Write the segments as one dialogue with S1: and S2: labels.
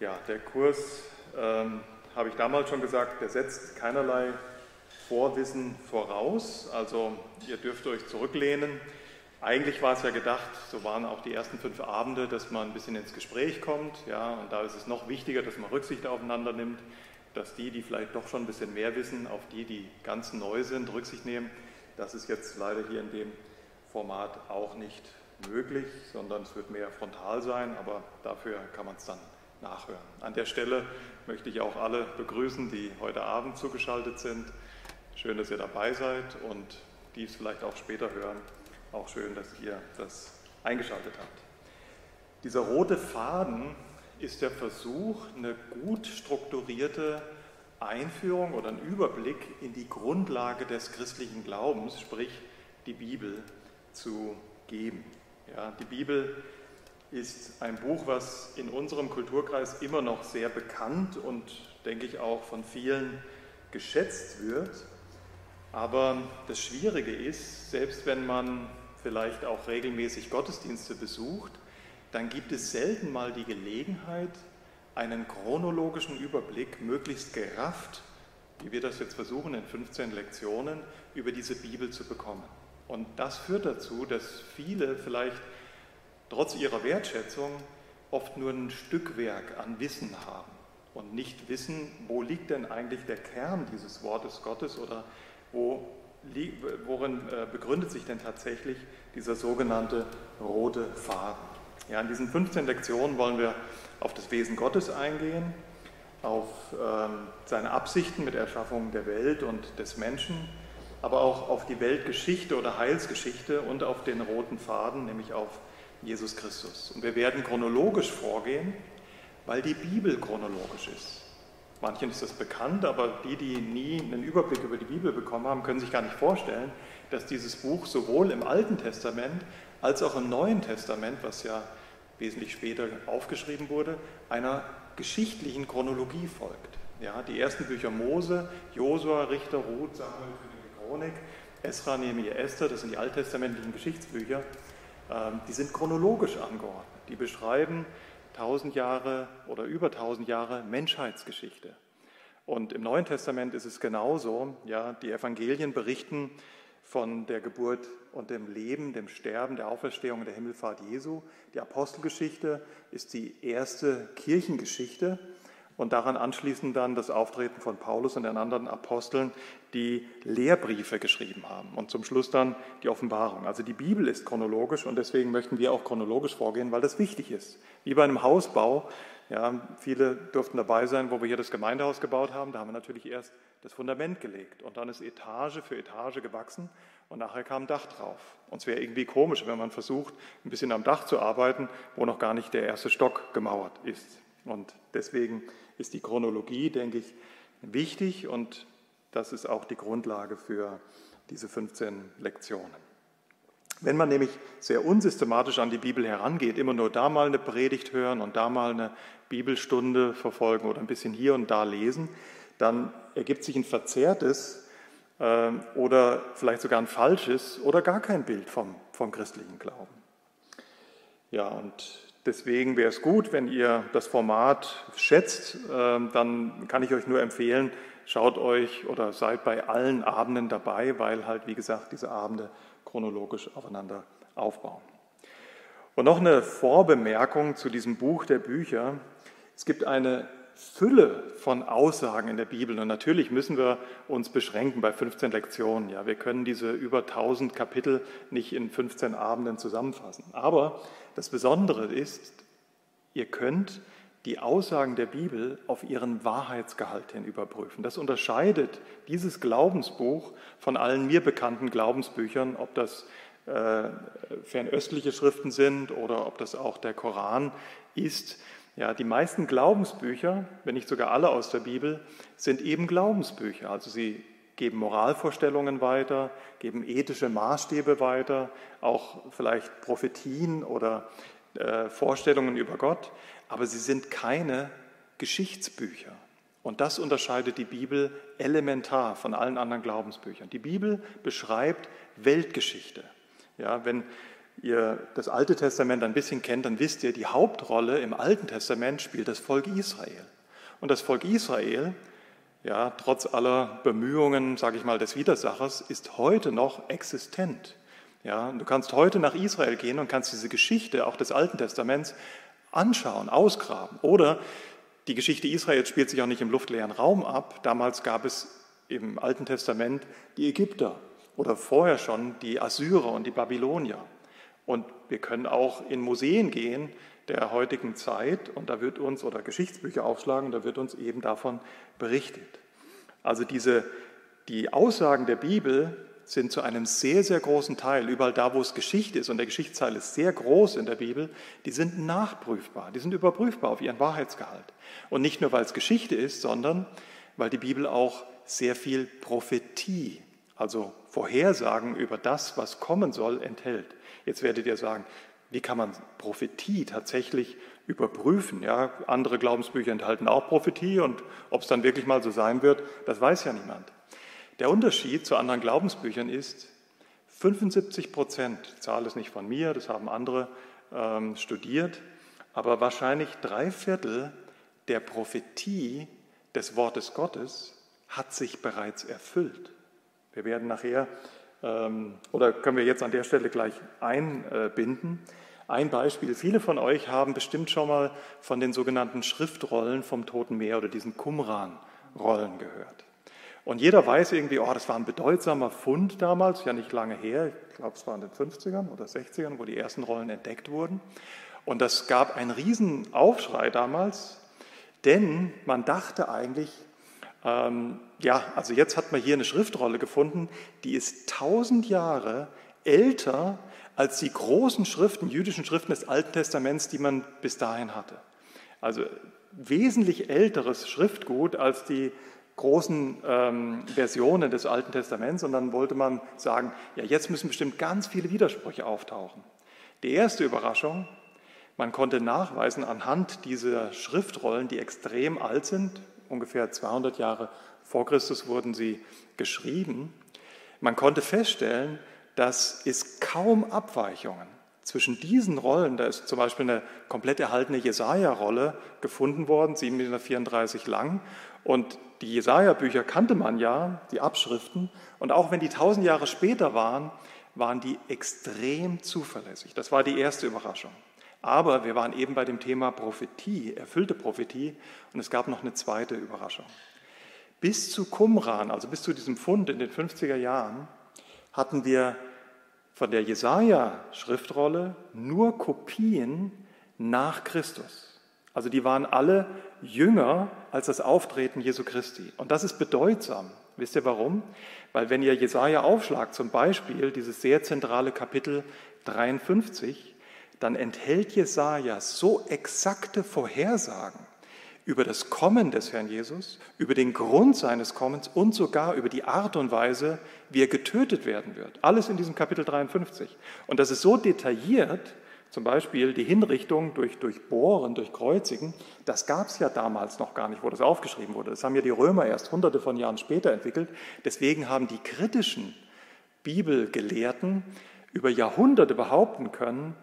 S1: Ja, der Kurs, ähm, habe ich damals schon gesagt, der setzt keinerlei Vorwissen voraus. Also ihr dürft euch zurücklehnen. Eigentlich war es ja gedacht, so waren auch die ersten fünf Abende, dass man ein bisschen ins Gespräch kommt. Ja, und da ist es noch wichtiger, dass man Rücksicht aufeinander nimmt, dass die, die vielleicht doch schon ein bisschen mehr wissen, auf die, die ganz neu sind, Rücksicht nehmen. Das ist jetzt leider hier in dem Format auch nicht möglich, sondern es wird mehr frontal sein, aber dafür kann man es dann nachhören. An der Stelle möchte ich auch alle begrüßen, die heute Abend zugeschaltet sind. Schön, dass ihr dabei seid und dies vielleicht auch später hören. Auch schön, dass ihr das eingeschaltet habt. Dieser rote Faden ist der Versuch, eine gut strukturierte Einführung oder einen Überblick in die Grundlage des christlichen Glaubens, sprich die Bibel, zu geben. Ja, die Bibel ist ein Buch, was in unserem Kulturkreis immer noch sehr bekannt und, denke ich, auch von vielen geschätzt wird. Aber das Schwierige ist, selbst wenn man vielleicht auch regelmäßig Gottesdienste besucht, dann gibt es selten mal die Gelegenheit, einen chronologischen Überblick, möglichst gerafft, wie wir das jetzt versuchen in 15 Lektionen, über diese Bibel zu bekommen. Und das führt dazu, dass viele vielleicht trotz ihrer Wertschätzung oft nur ein Stückwerk an Wissen haben und nicht wissen, wo liegt denn eigentlich der Kern dieses Wortes Gottes oder wo, worin äh, begründet sich denn tatsächlich dieser sogenannte rote Faden. Ja, in diesen 15 Lektionen wollen wir auf das Wesen Gottes eingehen, auf ähm, seine Absichten mit Erschaffung der Welt und des Menschen, aber auch auf die Weltgeschichte oder Heilsgeschichte und auf den roten Faden, nämlich auf Jesus Christus. Und wir werden chronologisch vorgehen, weil die Bibel chronologisch ist. Manchen ist das bekannt, aber die, die nie einen Überblick über die Bibel bekommen haben, können sich gar nicht vorstellen, dass dieses Buch sowohl im Alten Testament als auch im Neuen Testament, was ja wesentlich später aufgeschrieben wurde, einer geschichtlichen Chronologie folgt. Ja, die ersten Bücher Mose, Josua, Richter, Ruth, Samuel, Chronik, Esra, Nehemiah, Esther, das sind die alttestamentlichen Geschichtsbücher, die sind chronologisch angeordnet. Die beschreiben tausend Jahre oder über tausend Jahre Menschheitsgeschichte. Und im Neuen Testament ist es genauso. Ja, die Evangelien berichten von der Geburt und dem Leben, dem Sterben, der Auferstehung und der Himmelfahrt Jesu. Die Apostelgeschichte ist die erste Kirchengeschichte und daran anschließend dann das Auftreten von Paulus und den anderen Aposteln, die Lehrbriefe geschrieben haben und zum Schluss dann die Offenbarung. Also die Bibel ist chronologisch und deswegen möchten wir auch chronologisch vorgehen, weil das wichtig ist. Wie bei einem Hausbau, ja, viele durften dabei sein, wo wir hier das Gemeindehaus gebaut haben, da haben wir natürlich erst das Fundament gelegt und dann ist Etage für Etage gewachsen und nachher kam Dach drauf. Und es wäre irgendwie komisch, wenn man versucht, ein bisschen am Dach zu arbeiten, wo noch gar nicht der erste Stock gemauert ist. Und deswegen ist die Chronologie, denke ich, wichtig und das ist auch die Grundlage für diese 15 Lektionen. Wenn man nämlich sehr unsystematisch an die Bibel herangeht, immer nur da mal eine Predigt hören und da mal eine Bibelstunde verfolgen oder ein bisschen hier und da lesen, dann ergibt sich ein verzerrtes äh, oder vielleicht sogar ein falsches oder gar kein Bild vom, vom christlichen Glauben. Ja, und Deswegen wäre es gut, wenn ihr das Format schätzt, ähm, dann kann ich euch nur empfehlen, schaut euch oder seid bei allen Abenden dabei, weil halt, wie gesagt, diese Abende chronologisch aufeinander aufbauen. Und noch eine Vorbemerkung zu diesem Buch der Bücher. Es gibt eine Fülle von Aussagen in der Bibel und natürlich müssen wir uns beschränken bei 15 Lektionen. Ja, wir können diese über 1000 Kapitel nicht in 15 Abenden zusammenfassen. Aber das Besondere ist, ihr könnt die Aussagen der Bibel auf ihren Wahrheitsgehalt hin überprüfen. Das unterscheidet dieses Glaubensbuch von allen mir bekannten Glaubensbüchern, ob das äh, fernöstliche Schriften sind oder ob das auch der Koran ist. Ja, die meisten Glaubensbücher, wenn nicht sogar alle aus der Bibel, sind eben Glaubensbücher. Also sie geben Moralvorstellungen weiter, geben ethische Maßstäbe weiter, auch vielleicht Prophetien oder äh, Vorstellungen über Gott, aber sie sind keine Geschichtsbücher. Und das unterscheidet die Bibel elementar von allen anderen Glaubensbüchern. Die Bibel beschreibt Weltgeschichte. Ja, wenn ihr das Alte Testament ein bisschen kennt, dann wisst ihr, die Hauptrolle im Alten Testament spielt das Volk Israel. Und das Volk Israel, ja, trotz aller Bemühungen, sage ich mal, des Widersachers, ist heute noch existent. Ja, du kannst heute nach Israel gehen und kannst diese Geschichte auch des Alten Testaments anschauen, ausgraben. Oder die Geschichte Israels spielt sich auch nicht im luftleeren Raum ab. Damals gab es im Alten Testament die Ägypter oder vorher schon die Assyrer und die Babylonier. Und wir können auch in Museen gehen der heutigen Zeit und da wird uns, oder Geschichtsbücher aufschlagen, da wird uns eben davon berichtet. Also diese, die Aussagen der Bibel sind zu einem sehr, sehr großen Teil, überall da, wo es Geschichte ist, und der Geschichtsteil ist sehr groß in der Bibel, die sind nachprüfbar, die sind überprüfbar auf ihren Wahrheitsgehalt. Und nicht nur, weil es Geschichte ist, sondern weil die Bibel auch sehr viel Prophetie, also Vorhersagen über das, was kommen soll, enthält. Jetzt werdet ihr sagen, wie kann man Prophetie tatsächlich überprüfen? Ja, andere Glaubensbücher enthalten auch Prophetie und ob es dann wirklich mal so sein wird, das weiß ja niemand. Der Unterschied zu anderen Glaubensbüchern ist, 75 Prozent, die Zahl ist nicht von mir, das haben andere ähm, studiert, aber wahrscheinlich drei Viertel der Prophetie des Wortes Gottes hat sich bereits erfüllt. Wir werden nachher, ähm, oder können wir jetzt an der Stelle gleich einbinden, ein Beispiel. Viele von euch haben bestimmt schon mal von den sogenannten Schriftrollen vom Toten Meer oder diesen Qumran-Rollen gehört. Und jeder weiß irgendwie, oh, das war ein bedeutsamer Fund damals, ja nicht lange her, ich glaube es war in den 50ern oder 60ern, wo die ersten Rollen entdeckt wurden. Und das gab einen riesen Aufschrei damals, denn man dachte eigentlich, ähm, ja, also jetzt hat man hier eine Schriftrolle gefunden, die ist tausend Jahre älter als die großen Schriften, jüdischen Schriften des Alten Testaments, die man bis dahin hatte. Also wesentlich älteres Schriftgut als die großen ähm, Versionen des Alten Testaments und dann wollte man sagen, ja, jetzt müssen bestimmt ganz viele Widersprüche auftauchen. Die erste Überraschung, man konnte nachweisen anhand dieser Schriftrollen, die extrem alt sind, ungefähr 200 Jahre vor Christus wurden sie geschrieben, man konnte feststellen, dass es kaum Abweichungen zwischen diesen Rollen, da ist zum Beispiel eine komplett erhaltene Jesaja-Rolle gefunden worden, 734 lang, und die Jesaja-Bücher kannte man ja, die Abschriften, und auch wenn die tausend Jahre später waren, waren die extrem zuverlässig. Das war die erste Überraschung. Aber wir waren eben bei dem Thema Prophetie, erfüllte Prophetie, und es gab noch eine zweite Überraschung. Bis zu Qumran, also bis zu diesem Fund in den 50er Jahren, hatten wir von der Jesaja-Schriftrolle nur Kopien nach Christus. Also die waren alle jünger als das Auftreten Jesu Christi. Und das ist bedeutsam. Wisst ihr warum? Weil wenn ihr Jesaja aufschlagt, zum Beispiel dieses sehr zentrale Kapitel 53, dann enthält Jesaja so exakte Vorhersagen über das Kommen des Herrn Jesus, über den Grund seines Kommens und sogar über die Art und Weise, wie er getötet werden wird. Alles in diesem Kapitel 53. Und das ist so detailliert, zum Beispiel die Hinrichtung durch, durch Bohren, durch Kreuzigen, das gab es ja damals noch gar nicht, wo das aufgeschrieben wurde. Das haben ja die Römer erst hunderte von Jahren später entwickelt. Deswegen haben die kritischen Bibelgelehrten über Jahrhunderte behaupten können,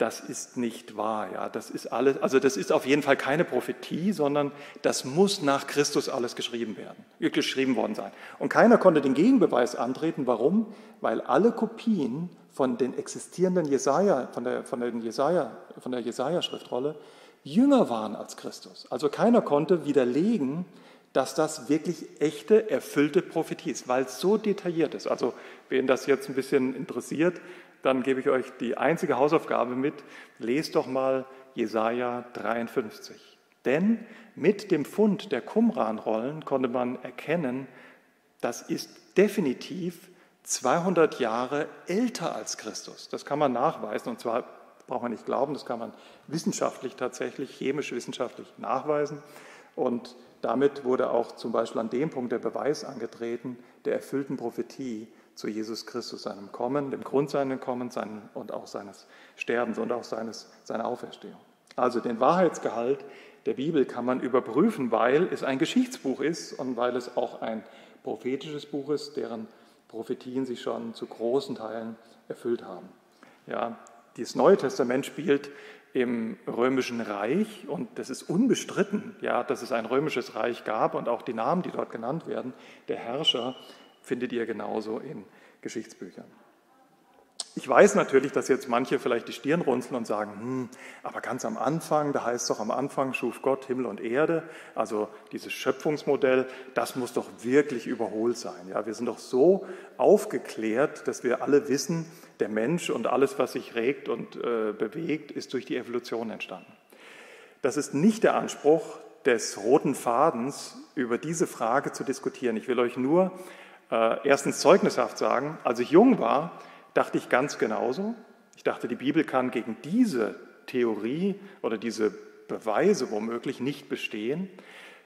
S1: das ist nicht wahr. Ja, das ist alles, also das ist auf jeden Fall keine Prophetie, sondern das muss nach Christus alles geschrieben werden, geschrieben worden sein. Und keiner konnte den Gegenbeweis antreten. Warum? Weil alle Kopien von den existierenden Jesaja, von der, von den Jesaja, von der Jesaja-Schriftrolle jünger waren als Christus. Also keiner konnte widerlegen, dass das wirklich echte, erfüllte Prophetie ist, weil es so detailliert ist. Also, wen das jetzt ein bisschen interessiert, dann gebe ich euch die einzige Hausaufgabe mit. Lest doch mal Jesaja 53. Denn mit dem Fund der Qumran-Rollen konnte man erkennen, das ist definitiv 200 Jahre älter als Christus. Das kann man nachweisen und zwar braucht man nicht glauben, das kann man wissenschaftlich tatsächlich, chemisch wissenschaftlich nachweisen. Und damit wurde auch zum Beispiel an dem Punkt der Beweis angetreten der erfüllten Prophetie zu Jesus Christus, seinem Kommen, dem Grund seines Kommens und auch seines Sterbens und auch seines, seiner Auferstehung. Also den Wahrheitsgehalt der Bibel kann man überprüfen, weil es ein Geschichtsbuch ist und weil es auch ein prophetisches Buch ist, deren Prophetien sich schon zu großen Teilen erfüllt haben. Ja, das Neue Testament spielt im römischen Reich und das ist unbestritten, ja, dass es ein römisches Reich gab und auch die Namen, die dort genannt werden, der Herrscher, findet ihr genauso in Geschichtsbüchern. Ich weiß natürlich, dass jetzt manche vielleicht die Stirn runzeln und sagen, hm, aber ganz am Anfang, da heißt es doch am Anfang schuf Gott Himmel und Erde, also dieses Schöpfungsmodell, das muss doch wirklich überholt sein. Ja, wir sind doch so aufgeklärt, dass wir alle wissen, der Mensch und alles, was sich regt und äh, bewegt, ist durch die Evolution entstanden. Das ist nicht der Anspruch des roten Fadens, über diese Frage zu diskutieren. Ich will euch nur äh, erstens zeugnishaft sagen, als ich jung war, dachte ich ganz genauso. Ich dachte, die Bibel kann gegen diese Theorie oder diese Beweise womöglich nicht bestehen.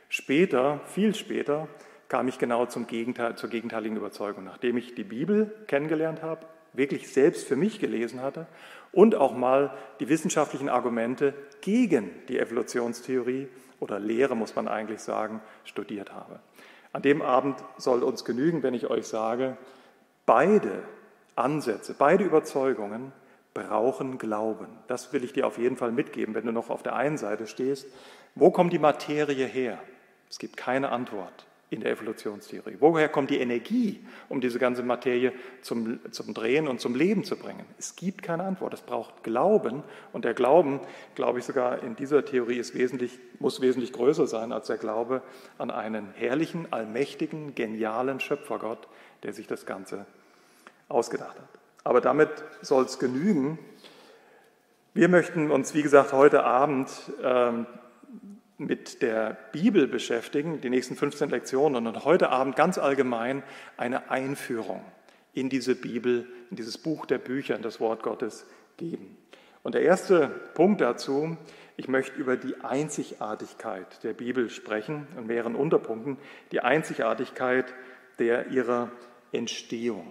S1: Später, viel später, kam ich genau zum Gegenteil, zur gegenteiligen Überzeugung. Nachdem ich die Bibel kennengelernt habe, wirklich selbst für mich gelesen hatte und auch mal die wissenschaftlichen Argumente gegen die Evolutionstheorie oder Lehre, muss man eigentlich sagen, studiert habe. An dem Abend soll uns genügen, wenn ich euch sage, beide Ansätze, beide Überzeugungen brauchen Glauben. Das will ich dir auf jeden Fall mitgeben, wenn du noch auf der einen Seite stehst. Wo kommt die Materie her? Es gibt keine Antwort in der Evolutionstheorie. Woher kommt die Energie, um diese ganze Materie zum, zum Drehen und zum Leben zu bringen? Es gibt keine Antwort. Es braucht Glauben. Und der Glauben, glaube ich sogar in dieser Theorie, ist wesentlich, muss wesentlich größer sein als der Glaube an einen herrlichen, allmächtigen, genialen Schöpfergott, der sich das Ganze ausgedacht hat. Aber damit soll es genügen. Wir möchten uns, wie gesagt, heute Abend ähm, mit der Bibel beschäftigen, die nächsten 15 Lektionen, und heute Abend ganz allgemein eine Einführung in diese Bibel, in dieses Buch der Bücher, in das Wort Gottes geben. Und der erste Punkt dazu, ich möchte über die Einzigartigkeit der Bibel sprechen, in mehreren Unterpunkten, die Einzigartigkeit der ihrer Entstehung.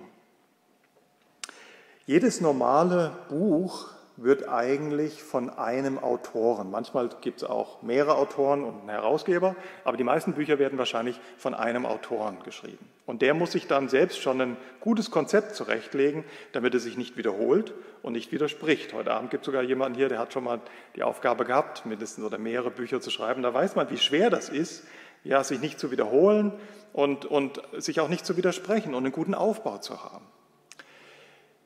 S1: Jedes normale Buch wird eigentlich von einem Autoren, manchmal gibt es auch mehrere Autoren und einen Herausgeber, aber die meisten Bücher werden wahrscheinlich von einem Autoren geschrieben. Und der muss sich dann selbst schon ein gutes Konzept zurechtlegen, damit er sich nicht wiederholt und nicht widerspricht. Heute Abend gibt es sogar jemanden hier, der hat schon mal die Aufgabe gehabt, mindestens oder mehrere Bücher zu schreiben. Da weiß man, wie schwer das ist, ja, sich nicht zu wiederholen und, und sich auch nicht zu widersprechen und einen guten Aufbau zu haben.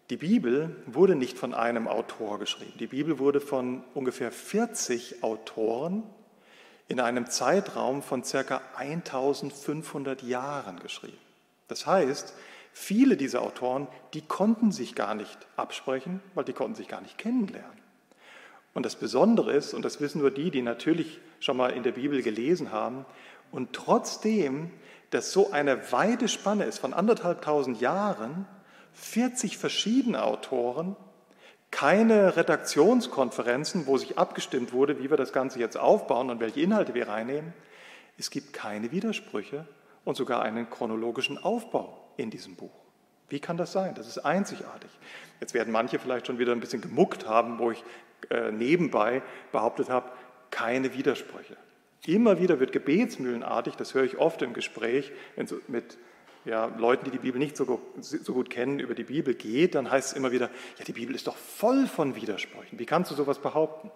S1: Die Bibel wurde nicht von einem Autor geschrieben. Die Bibel wurde von ungefähr 40 Autoren in einem Zeitraum von circa 1500 Jahren geschrieben. Das heißt, viele dieser Autoren, die konnten sich gar nicht absprechen, weil die konnten sich gar nicht kennenlernen. Und das Besondere ist, und das wissen nur die, die natürlich schon mal in der Bibel gelesen haben, und trotzdem, dass so eine weite Spanne ist von anderthalbtausend Jahren, 40 verschiedene Autoren, keine Redaktionskonferenzen, wo sich abgestimmt wurde, wie wir das Ganze jetzt aufbauen und welche Inhalte wir reinnehmen. Es gibt keine Widersprüche und sogar einen chronologischen Aufbau in diesem Buch. Wie kann das sein? Das ist einzigartig. Jetzt werden manche vielleicht schon wieder ein bisschen gemuckt haben, wo ich äh, nebenbei behauptet habe, keine Widersprüche. Immer wieder wird gebetsmühlenartig, das höre ich oft im Gespräch mit ja, Leuten, die die Bibel nicht so gut, so gut kennen, über die Bibel geht, dann heißt es immer wieder, ja, die Bibel ist doch voll von Widersprüchen. Wie kannst du sowas behaupten?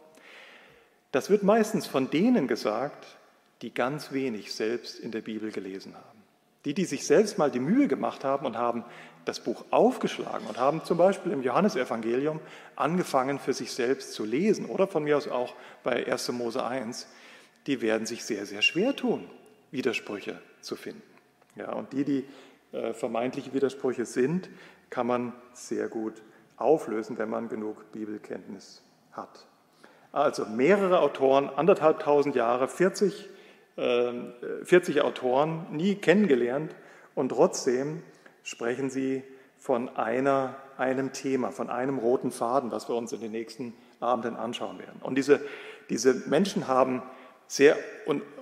S1: Das wird meistens von denen gesagt, die ganz wenig selbst in der Bibel gelesen haben. Die, die sich selbst mal die Mühe gemacht haben und haben das Buch aufgeschlagen und haben zum Beispiel im Johannesevangelium angefangen, für sich selbst zu lesen oder von mir aus auch bei 1. Mose 1, die werden sich sehr, sehr schwer tun, Widersprüche zu finden. Ja, und die, die äh, vermeintliche Widersprüche sind, kann man sehr gut auflösen, wenn man genug Bibelkenntnis hat. Also mehrere Autoren, anderthalbtausend Jahre, 40, äh, 40 Autoren, nie kennengelernt und trotzdem sprechen sie von einer, einem Thema, von einem roten Faden, was wir uns in den nächsten Abenden anschauen werden. Und diese, diese Menschen haben sehr,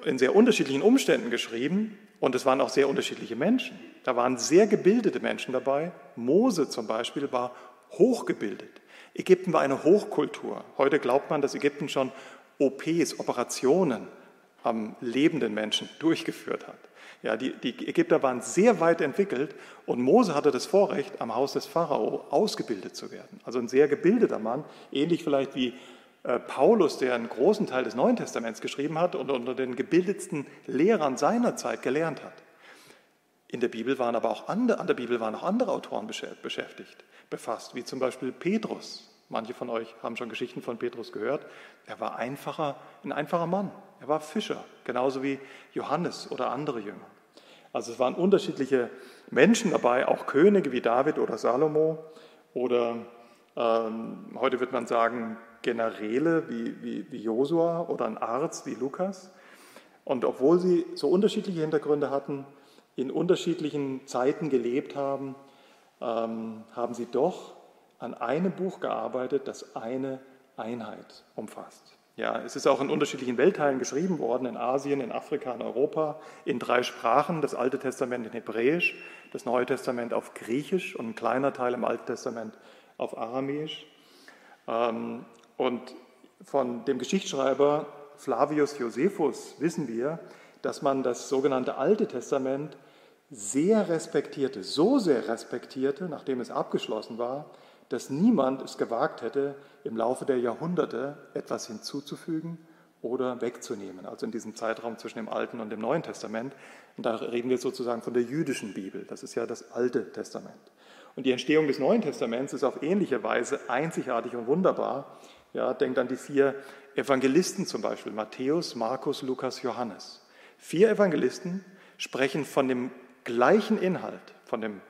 S1: in sehr unterschiedlichen Umständen geschrieben und es waren auch sehr unterschiedliche Menschen. Da waren sehr gebildete Menschen dabei. Mose zum Beispiel war hochgebildet. Ägypten war eine Hochkultur. Heute glaubt man, dass Ägypten schon OPs, Operationen am lebenden Menschen durchgeführt hat. Ja, die, die Ägypter waren sehr weit entwickelt und Mose hatte das Vorrecht, am Haus des Pharao ausgebildet zu werden. Also ein sehr gebildeter Mann, ähnlich vielleicht wie Paulus, der einen großen Teil des Neuen Testaments geschrieben hat und unter den gebildetsten Lehrern seiner Zeit gelernt hat. In der Bibel waren aber auch andere, an der Bibel waren auch andere Autoren beschäftigt, befasst, wie zum Beispiel Petrus. Manche von euch haben schon Geschichten von Petrus gehört. Er war einfacher, ein einfacher Mann. Er war Fischer, genauso wie Johannes oder andere Jünger. Also es waren unterschiedliche Menschen dabei, auch Könige wie David oder Salomo oder ähm, heute wird man sagen Generäle wie, wie, wie Josua oder ein Arzt wie Lukas. Und obwohl sie so unterschiedliche Hintergründe hatten, in unterschiedlichen Zeiten gelebt haben, ähm, haben sie doch an einem Buch gearbeitet, das eine Einheit umfasst. Ja, es ist auch in unterschiedlichen Weltteilen geschrieben worden, in Asien, in Afrika, in Europa, in drei Sprachen, das Alte Testament in Hebräisch, das Neue Testament auf Griechisch und ein kleiner Teil im Alten Testament auf Aramäisch. Ähm, und von dem Geschichtsschreiber Flavius Josephus wissen wir, dass man das sogenannte Alte Testament sehr respektierte, so sehr respektierte, nachdem es abgeschlossen war, dass niemand es gewagt hätte, im Laufe der Jahrhunderte etwas hinzuzufügen oder wegzunehmen, also in diesem Zeitraum zwischen dem Alten und dem Neuen Testament. Und da reden wir sozusagen von der jüdischen Bibel, das ist ja das Alte Testament. Und die Entstehung des Neuen Testaments ist auf ähnliche Weise einzigartig und wunderbar. Ja, denkt an die vier Evangelisten zum Beispiel, Matthäus, Markus, Lukas, Johannes. Vier Evangelisten sprechen von dem gleichen Inhalt, von, dem,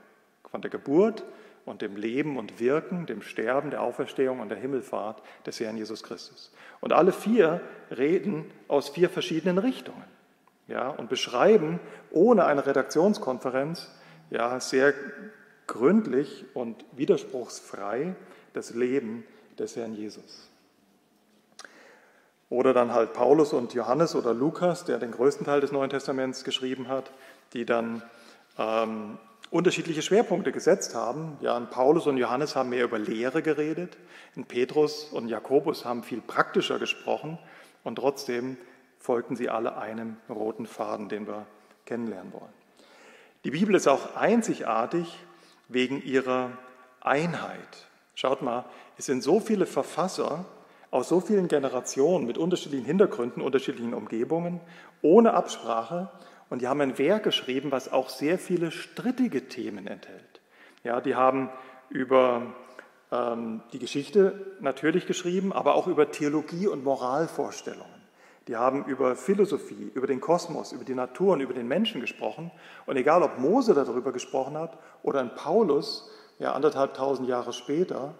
S1: von der Geburt, und dem Leben und Wirken, dem Sterben, der Auferstehung und der Himmelfahrt des Herrn Jesus Christus. Und alle vier reden aus vier verschiedenen Richtungen ja, und beschreiben ohne eine Redaktionskonferenz ja, sehr gründlich und widerspruchsfrei das Leben des Herrn Jesus. Oder dann halt Paulus und Johannes oder Lukas, der den größten Teil des Neuen Testaments geschrieben hat, die dann ähm, unterschiedliche Schwerpunkte gesetzt haben. Ja, Paulus und Johannes haben mehr über Lehre geredet, in Petrus und Jakobus haben viel praktischer gesprochen und trotzdem folgten sie alle einem roten Faden, den wir kennenlernen wollen. Die Bibel ist auch einzigartig wegen ihrer Einheit. Schaut mal, es sind so viele Verfasser aus so vielen Generationen mit unterschiedlichen Hintergründen, unterschiedlichen Umgebungen, ohne Absprache und die haben ein Werk geschrieben, was auch sehr viele strittige Themen enthält. Ja, die haben über ähm, die Geschichte natürlich geschrieben, aber auch über Theologie und Moralvorstellungen. Die haben über Philosophie, über den Kosmos, über die Natur und über den Menschen gesprochen. Und egal, ob Mose darüber gesprochen hat oder ein Paulus, ja, anderthalb tausend Jahre später,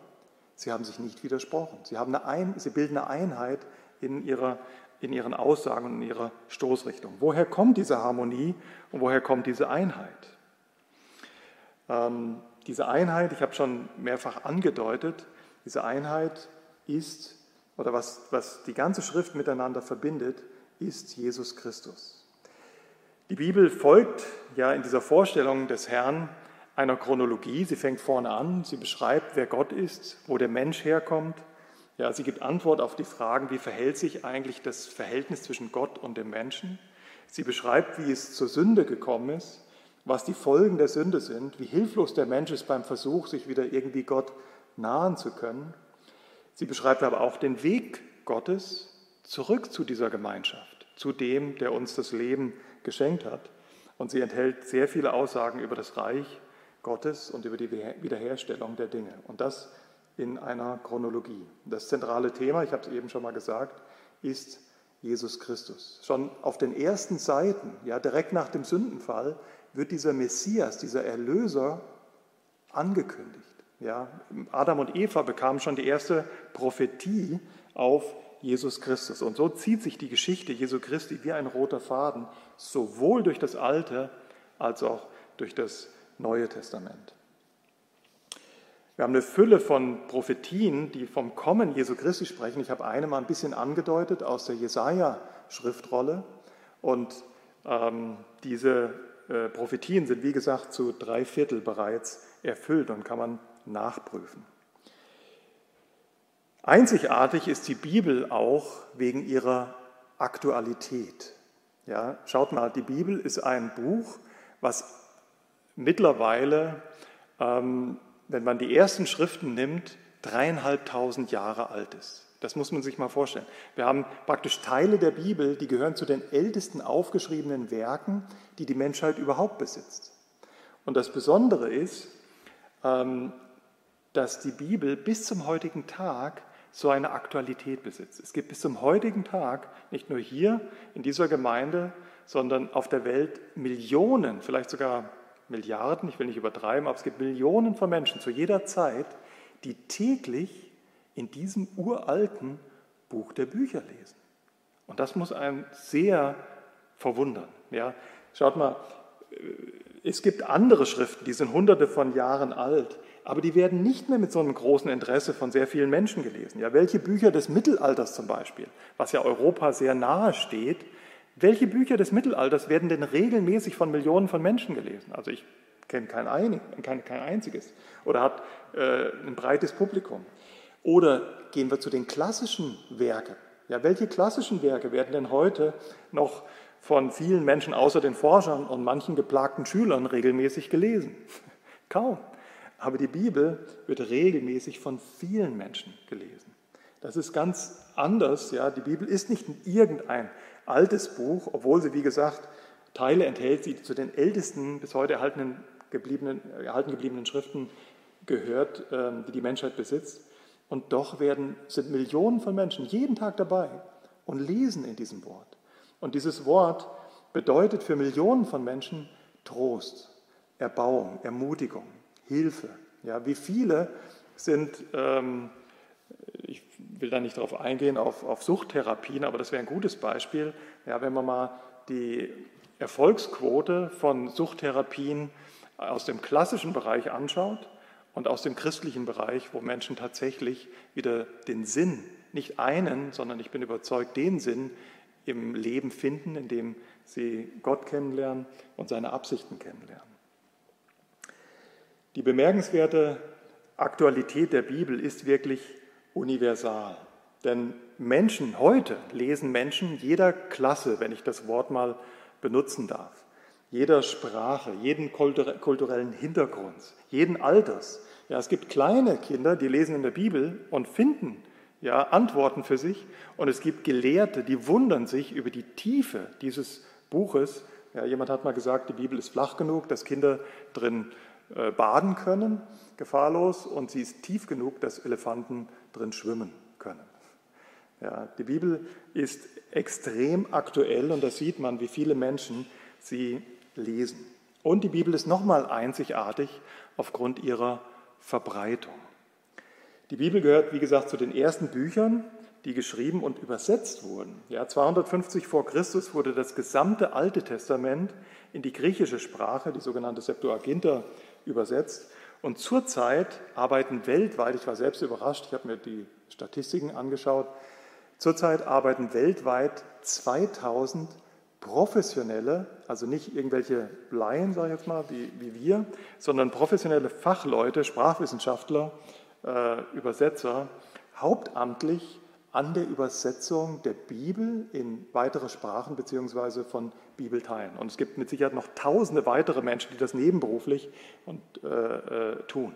S1: sie haben sich nicht widersprochen. Sie, haben eine Ein sie bilden eine Einheit in ihrer in ihren Aussagen und in ihrer Stoßrichtung. Woher kommt diese Harmonie und woher kommt diese Einheit? Ähm, diese Einheit, ich habe schon mehrfach angedeutet, diese Einheit ist, oder was, was die ganze Schrift miteinander verbindet, ist Jesus Christus. Die Bibel folgt ja in dieser Vorstellung des Herrn einer Chronologie. Sie fängt vorne an, sie beschreibt, wer Gott ist, wo der Mensch herkommt, ja, sie gibt Antwort auf die Fragen, wie verhält sich eigentlich das Verhältnis zwischen Gott und dem Menschen. Sie beschreibt, wie es zur Sünde gekommen ist, was die Folgen der Sünde sind, wie hilflos der Mensch ist beim Versuch, sich wieder irgendwie Gott nahen zu können. Sie beschreibt aber auch den Weg Gottes zurück zu dieser Gemeinschaft, zu dem, der uns das Leben geschenkt hat. Und sie enthält sehr viele Aussagen über das Reich Gottes und über die Wiederherstellung der Dinge. Und das in einer Chronologie. Das zentrale Thema, ich habe es eben schon mal gesagt, ist Jesus Christus. Schon auf den ersten Seiten, ja, direkt nach dem Sündenfall, wird dieser Messias, dieser Erlöser angekündigt. Ja, Adam und Eva bekamen schon die erste Prophetie auf Jesus Christus. Und so zieht sich die Geschichte Jesu Christi wie ein roter Faden, sowohl durch das Alte als auch durch das Neue Testament. Wir haben eine Fülle von Prophetien, die vom Kommen Jesu Christi sprechen. Ich habe eine mal ein bisschen angedeutet aus der Jesaja-Schriftrolle. Und ähm, diese äh, Prophetien sind, wie gesagt, zu drei Viertel bereits erfüllt und kann man nachprüfen. Einzigartig ist die Bibel auch wegen ihrer Aktualität. Ja, schaut mal, die Bibel ist ein Buch, was mittlerweile, ähm, wenn man die ersten Schriften nimmt, dreieinhalbtausend Jahre alt ist. Das muss man sich mal vorstellen. Wir haben praktisch Teile der Bibel, die gehören zu den ältesten aufgeschriebenen Werken, die die Menschheit überhaupt besitzt. Und das Besondere ist, ähm, dass die Bibel bis zum heutigen Tag so eine Aktualität besitzt. Es gibt bis zum heutigen Tag, nicht nur hier in dieser Gemeinde, sondern auf der Welt Millionen, vielleicht sogar Milliarden, ich will nicht übertreiben, aber es gibt Millionen von Menschen zu jeder Zeit, die täglich in diesem uralten Buch der Bücher lesen. Und das muss einen sehr verwundern. Ja, schaut mal, es gibt andere Schriften, die sind hunderte von Jahren alt, aber die werden nicht mehr mit so einem großen Interesse von sehr vielen Menschen gelesen. Ja, welche Bücher des Mittelalters zum Beispiel, was ja Europa sehr nahe steht, welche Bücher des Mittelalters werden denn regelmäßig von Millionen von Menschen gelesen? Also ich kenne kein, ein, kein, kein einziges oder hat äh, ein breites Publikum. Oder gehen wir zu den klassischen Werken. Ja, welche klassischen Werke werden denn heute noch von vielen Menschen außer den Forschern und manchen geplagten Schülern regelmäßig gelesen? Kaum. Aber die Bibel wird regelmäßig von vielen Menschen gelesen. Das ist ganz anders. Ja. Die Bibel ist nicht irgendein altes Buch, obwohl sie, wie gesagt, Teile enthält, die zu den ältesten bis heute erhaltenen gebliebenen, erhalten gebliebenen Schriften gehört, ähm, die die Menschheit besitzt. Und doch werden, sind Millionen von Menschen jeden Tag dabei und lesen in diesem Wort. Und dieses Wort bedeutet für Millionen von Menschen Trost, Erbauung, Ermutigung, Hilfe. Ja, wie viele sind, ähm, ich will da nicht darauf eingehen, auf, auf Suchttherapien, aber das wäre ein gutes Beispiel. Ja, wenn man mal die Erfolgsquote von Suchttherapien aus dem klassischen Bereich anschaut und aus dem christlichen Bereich, wo Menschen tatsächlich wieder den Sinn, nicht einen, sondern ich bin überzeugt, den Sinn im Leben finden, indem sie Gott kennenlernen und seine Absichten kennenlernen. Die bemerkenswerte Aktualität der Bibel ist wirklich universal. Denn Menschen heute lesen Menschen jeder Klasse, wenn ich das Wort mal benutzen darf, jeder Sprache, jeden kulturellen Hintergrunds, jeden Alters. Ja, es gibt kleine Kinder, die lesen in der Bibel und finden ja, Antworten für sich. Und es gibt Gelehrte, die wundern sich über die Tiefe dieses Buches. Ja, jemand hat mal gesagt, die Bibel ist flach genug, dass Kinder drin äh, baden können, gefahrlos, und sie ist tief genug, dass Elefanten drin schwimmen können. Ja, die Bibel ist extrem aktuell und da sieht man, wie viele Menschen sie lesen. Und die Bibel ist nochmal einzigartig aufgrund ihrer Verbreitung. Die Bibel gehört, wie gesagt, zu den ersten Büchern, die geschrieben und übersetzt wurden. Ja, 250 vor Christus wurde das gesamte Alte Testament in die griechische Sprache, die sogenannte Septuaginta, übersetzt. Und zurzeit arbeiten weltweit, ich war selbst überrascht, ich habe mir die Statistiken angeschaut, zurzeit arbeiten weltweit 2000 professionelle, also nicht irgendwelche Laien, sage ich jetzt mal, wie, wie wir, sondern professionelle Fachleute, Sprachwissenschaftler, äh, Übersetzer, hauptamtlich an der Übersetzung der Bibel in weitere Sprachen beziehungsweise von Bibelteilen. Und es gibt mit Sicherheit noch tausende weitere Menschen, die das nebenberuflich und, äh, äh, tun.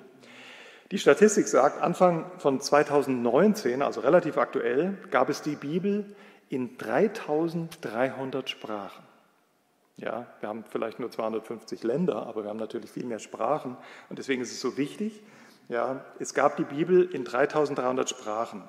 S1: Die Statistik sagt, Anfang von 2019, also relativ aktuell, gab es die Bibel in 3300 Sprachen. Ja, wir haben vielleicht nur 250 Länder, aber wir haben natürlich viel mehr Sprachen und deswegen ist es so wichtig. Ja, es gab die Bibel in 3300 Sprachen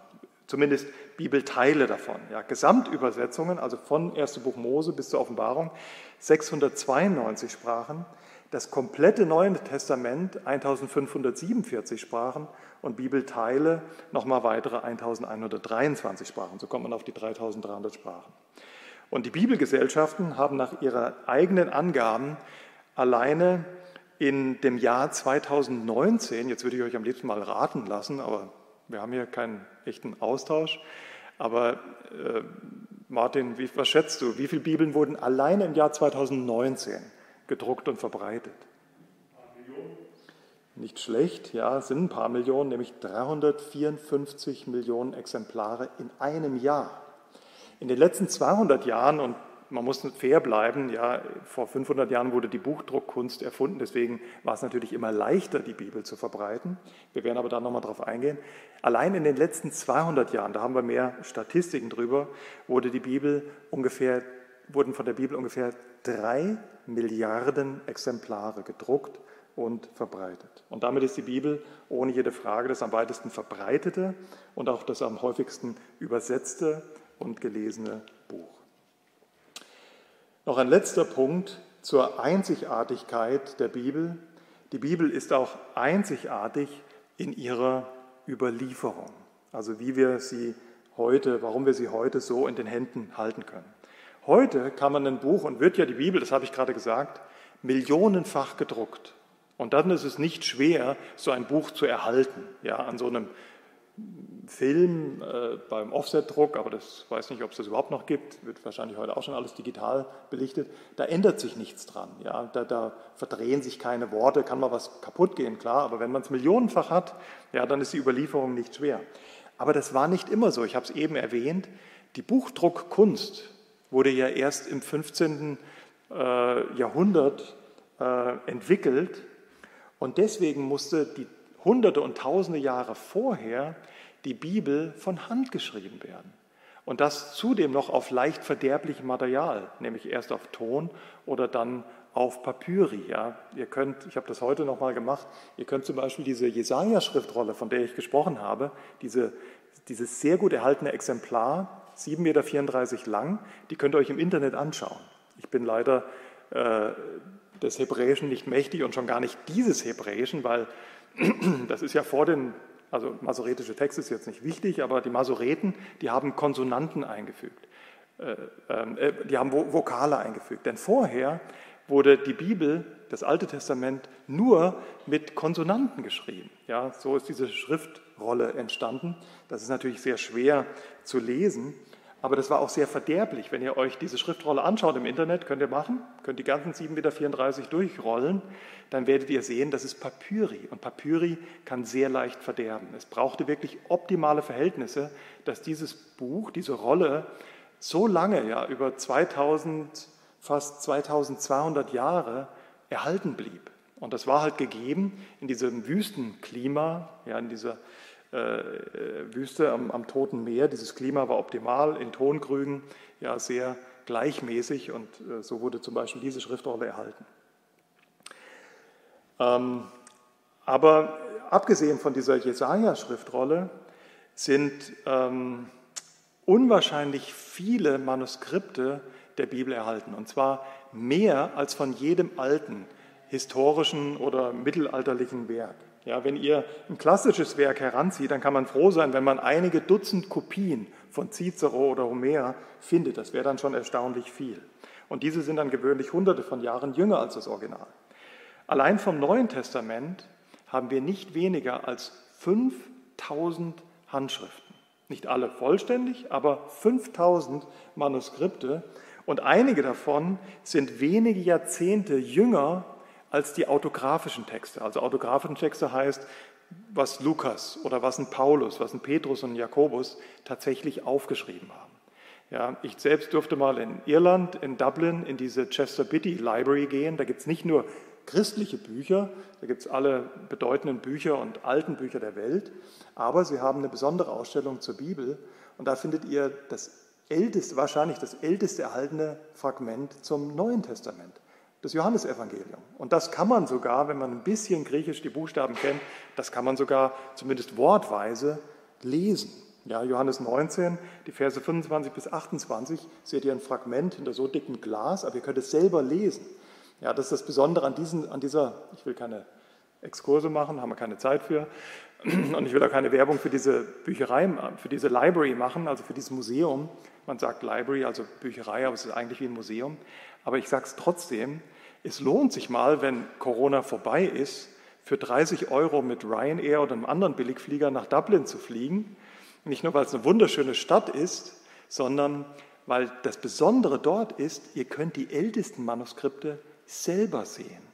S1: zumindest Bibelteile davon. Ja, Gesamtübersetzungen, also von 1. Buch Mose bis zur Offenbarung, 692 Sprachen. Das komplette Neue Testament 1547 Sprachen und Bibelteile nochmal weitere 1123 Sprachen. So kommt man auf die 3300 Sprachen. Und die Bibelgesellschaften haben nach ihren eigenen Angaben alleine in dem Jahr 2019, jetzt würde ich euch am liebsten mal raten lassen, aber wir haben hier keinen echten Austausch. Aber äh, Martin, wie, was schätzt du? Wie viele Bibeln wurden alleine im Jahr 2019 gedruckt und verbreitet? Nicht schlecht, ja, es sind ein paar Millionen, nämlich 354 Millionen Exemplare in einem Jahr. In den letzten 200 Jahren, und man muss fair bleiben. Ja, vor 500 Jahren wurde die Buchdruckkunst erfunden, deswegen war es natürlich immer leichter, die Bibel zu verbreiten. Wir werden aber da nochmal drauf eingehen. Allein in den letzten 200 Jahren, da haben wir mehr Statistiken drüber, wurde die Bibel ungefähr, wurden von der Bibel ungefähr drei Milliarden Exemplare gedruckt und verbreitet. Und damit ist die Bibel ohne jede Frage das am weitesten verbreitete und auch das am häufigsten übersetzte und gelesene Buch. Noch ein letzter Punkt zur Einzigartigkeit der Bibel. Die Bibel ist auch einzigartig in ihrer Überlieferung, also wie wir sie heute, warum wir sie heute so in den Händen halten können. Heute kann man ein Buch und wird ja die Bibel, das habe ich gerade gesagt, millionenfach gedruckt. Und dann ist es nicht schwer, so ein Buch zu erhalten. Ja, an so einem Film äh, beim Offset-Druck, aber das weiß nicht, ob es das überhaupt noch gibt, wird wahrscheinlich heute auch schon alles digital belichtet. Da ändert sich nichts dran. Ja, da, da verdrehen sich keine Worte, kann mal was kaputt gehen, klar, aber wenn man es millionenfach hat, ja, dann ist die Überlieferung nicht schwer. Aber das war nicht immer so. Ich habe es eben erwähnt. Die Buchdruckkunst wurde ja erst im 15. Äh, Jahrhundert äh, entwickelt und deswegen musste die hunderte und tausende Jahre vorher die Bibel von Hand geschrieben werden. Und das zudem noch auf leicht verderblichem Material, nämlich erst auf Ton oder dann auf Papyri. Ja. Ihr könnt, ich habe das heute nochmal gemacht, ihr könnt zum Beispiel diese Jesaja-Schriftrolle, von der ich gesprochen habe, diese, dieses sehr gut erhaltene Exemplar, 7,34 Meter lang, die könnt ihr euch im Internet anschauen. Ich bin leider äh, des Hebräischen nicht mächtig und schon gar nicht dieses Hebräischen, weil das ist ja vor den, also masoretische Text ist jetzt nicht wichtig, aber die Masoreten, die haben Konsonanten eingefügt, äh, ähm, äh, die haben Vokale eingefügt. Denn vorher wurde die Bibel, das Alte Testament, nur mit Konsonanten geschrieben. Ja, so ist diese Schriftrolle entstanden. Das ist natürlich sehr schwer zu lesen. Aber das war auch sehr verderblich. Wenn ihr euch diese Schriftrolle anschaut im Internet, könnt ihr machen, könnt die ganzen 7,34 Meter durchrollen, dann werdet ihr sehen, das ist Papyri. Und Papyri kann sehr leicht verderben. Es brauchte wirklich optimale Verhältnisse, dass dieses Buch, diese Rolle so lange, ja, über 2000, fast 2200 Jahre erhalten blieb. Und das war halt gegeben in diesem Wüstenklima, ja, in dieser Wüste am, am, Toten Meer. Dieses Klima war optimal, in Tonkrügen ja sehr gleichmäßig und äh, so wurde zum Beispiel diese Schriftrolle erhalten. Ähm, aber abgesehen von dieser Jesaja-Schriftrolle sind ähm, unwahrscheinlich viele Manuskripte der Bibel erhalten. Und zwar mehr als von jedem alten historischen oder mittelalterlichen Werk. Ja, wenn ihr ein klassisches Werk heranzieht, dann kann man froh sein, wenn man einige Dutzend Kopien von Cicero oder Homer findet. Das wäre dann schon erstaunlich viel. Und diese sind dann gewöhnlich hunderte von Jahren jünger als das Original. Allein vom Neuen Testament haben wir nicht weniger als 5000 Handschriften. Nicht alle vollständig, aber 5000 Manuskripte. Und einige davon sind wenige Jahrzehnte jünger als die autografischen Texte. Also autografischen Texte heißt, was Lukas oder was ein Paulus, was ein Petrus und ein Jakobus tatsächlich aufgeschrieben haben. Ja, ich selbst durfte mal in Irland, in Dublin, in diese Chester Beatty Library gehen. Da gibt es nicht nur christliche Bücher, da gibt es alle bedeutenden Bücher und alten Bücher der Welt, aber sie haben eine besondere Ausstellung zur Bibel und da findet ihr das älteste, wahrscheinlich das älteste erhaltene Fragment zum Neuen Testament das Johannesevangelium. Und das kann man sogar, wenn man ein bisschen Griechisch die Buchstaben kennt, das kann man sogar zumindest wortweise lesen. Ja, Johannes 19, die Verse 25 bis 28, seht ihr ein Fragment hinter so dicken Glas, aber ihr könnt es selber lesen. Ja, das ist das Besondere an, diesen, an dieser, ich will keine Exkurse machen, haben wir keine Zeit für, und ich will auch keine Werbung für diese Bücherei, für diese Library machen, also für dieses Museum. Man sagt Library, also Bücherei, aber es ist eigentlich wie ein Museum. Aber ich sage es trotzdem, es lohnt sich mal, wenn Corona vorbei ist, für 30 Euro mit Ryanair oder einem anderen Billigflieger nach Dublin zu fliegen. Nicht nur, weil es eine wunderschöne Stadt ist, sondern weil das Besondere dort ist, ihr könnt die ältesten Manuskripte selber sehen.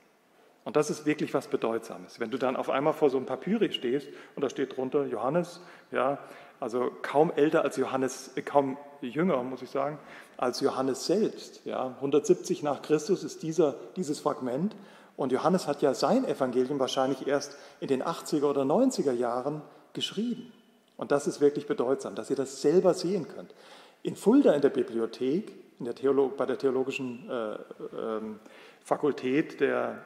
S1: Und das ist wirklich was Bedeutsames. Wenn du dann auf einmal vor so einem Papyri stehst und da steht drunter Johannes, ja, also kaum älter als Johannes, äh, kaum jünger, muss ich sagen, als Johannes selbst. Ja, 170 nach Christus ist dieser, dieses Fragment. Und Johannes hat ja sein Evangelium wahrscheinlich erst in den 80er oder 90er Jahren geschrieben. Und das ist wirklich bedeutsam, dass ihr das selber sehen könnt. In Fulda in der Bibliothek, in der Theolo bei der theologischen äh, äh, Fakultät der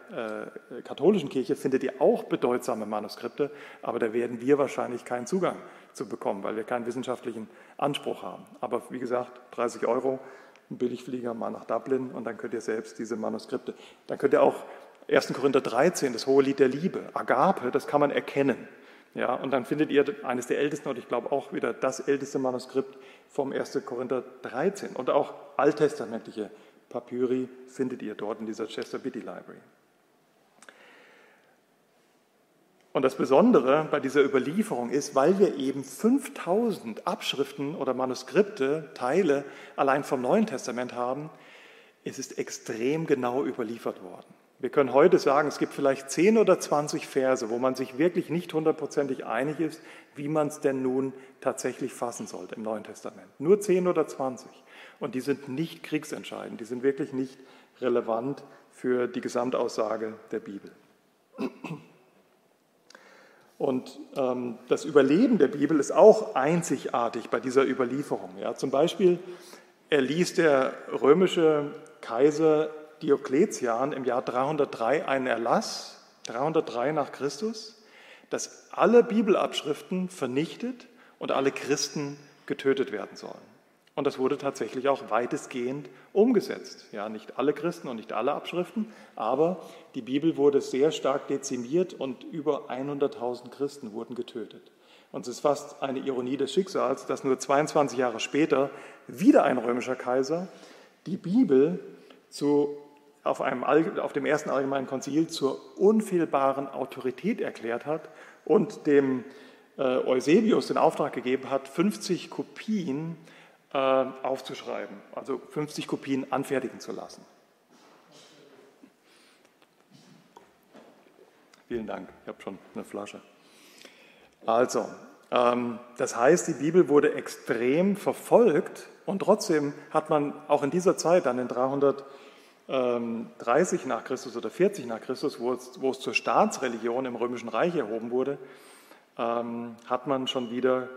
S1: äh, katholischen Kirche findet ihr auch bedeutsame Manuskripte, aber da werden wir wahrscheinlich keinen Zugang zu bekommen, weil wir keinen wissenschaftlichen Anspruch haben. Aber wie gesagt, 30 Euro, ein Billigflieger mal nach Dublin und dann könnt ihr selbst diese Manuskripte, dann könnt ihr auch 1. Korinther 13, das hohe Lied der Liebe, Agape, das kann man erkennen. Ja, und dann findet ihr eines der ältesten und ich glaube auch wieder das älteste Manuskript vom 1. Korinther 13 und auch alttestamentliche Papyri findet ihr dort in dieser Chester Beatty Library. Und das Besondere bei dieser Überlieferung ist, weil wir eben 5000 Abschriften oder Manuskripte, Teile allein vom Neuen Testament haben, es ist extrem genau überliefert worden. Wir können heute sagen, es gibt vielleicht 10 oder 20 Verse, wo man sich wirklich nicht hundertprozentig einig ist, wie man es denn nun tatsächlich fassen sollte im Neuen Testament. Nur 10 oder 20. Und die sind nicht kriegsentscheidend, die sind wirklich nicht relevant für die Gesamtaussage der Bibel. Und ähm, das Überleben der Bibel ist auch einzigartig bei dieser Überlieferung. Ja, zum Beispiel erließ der römische Kaiser Diokletian im Jahr 303 einen Erlass, 303 nach Christus, dass alle Bibelabschriften vernichtet und alle Christen getötet werden sollen. Und das wurde tatsächlich auch weitestgehend umgesetzt. Ja, nicht alle Christen und nicht alle Abschriften, aber die Bibel wurde sehr stark dezimiert und über 100.000 Christen wurden getötet. Und es ist fast eine Ironie des Schicksals, dass nur 22 Jahre später wieder ein römischer Kaiser die Bibel zu, auf, einem, auf dem ersten allgemeinen Konzil zur unfehlbaren Autorität erklärt hat und dem äh, Eusebius den Auftrag gegeben hat, 50 Kopien aufzuschreiben, also 50 Kopien anfertigen zu lassen. Vielen Dank, ich habe schon eine Flasche. Also, ähm, das heißt, die Bibel wurde extrem verfolgt und trotzdem hat man auch in dieser Zeit, dann in 330 nach Christus oder 40 nach Christus, wo es, wo es zur Staatsreligion im Römischen Reich erhoben wurde, ähm, hat man schon wieder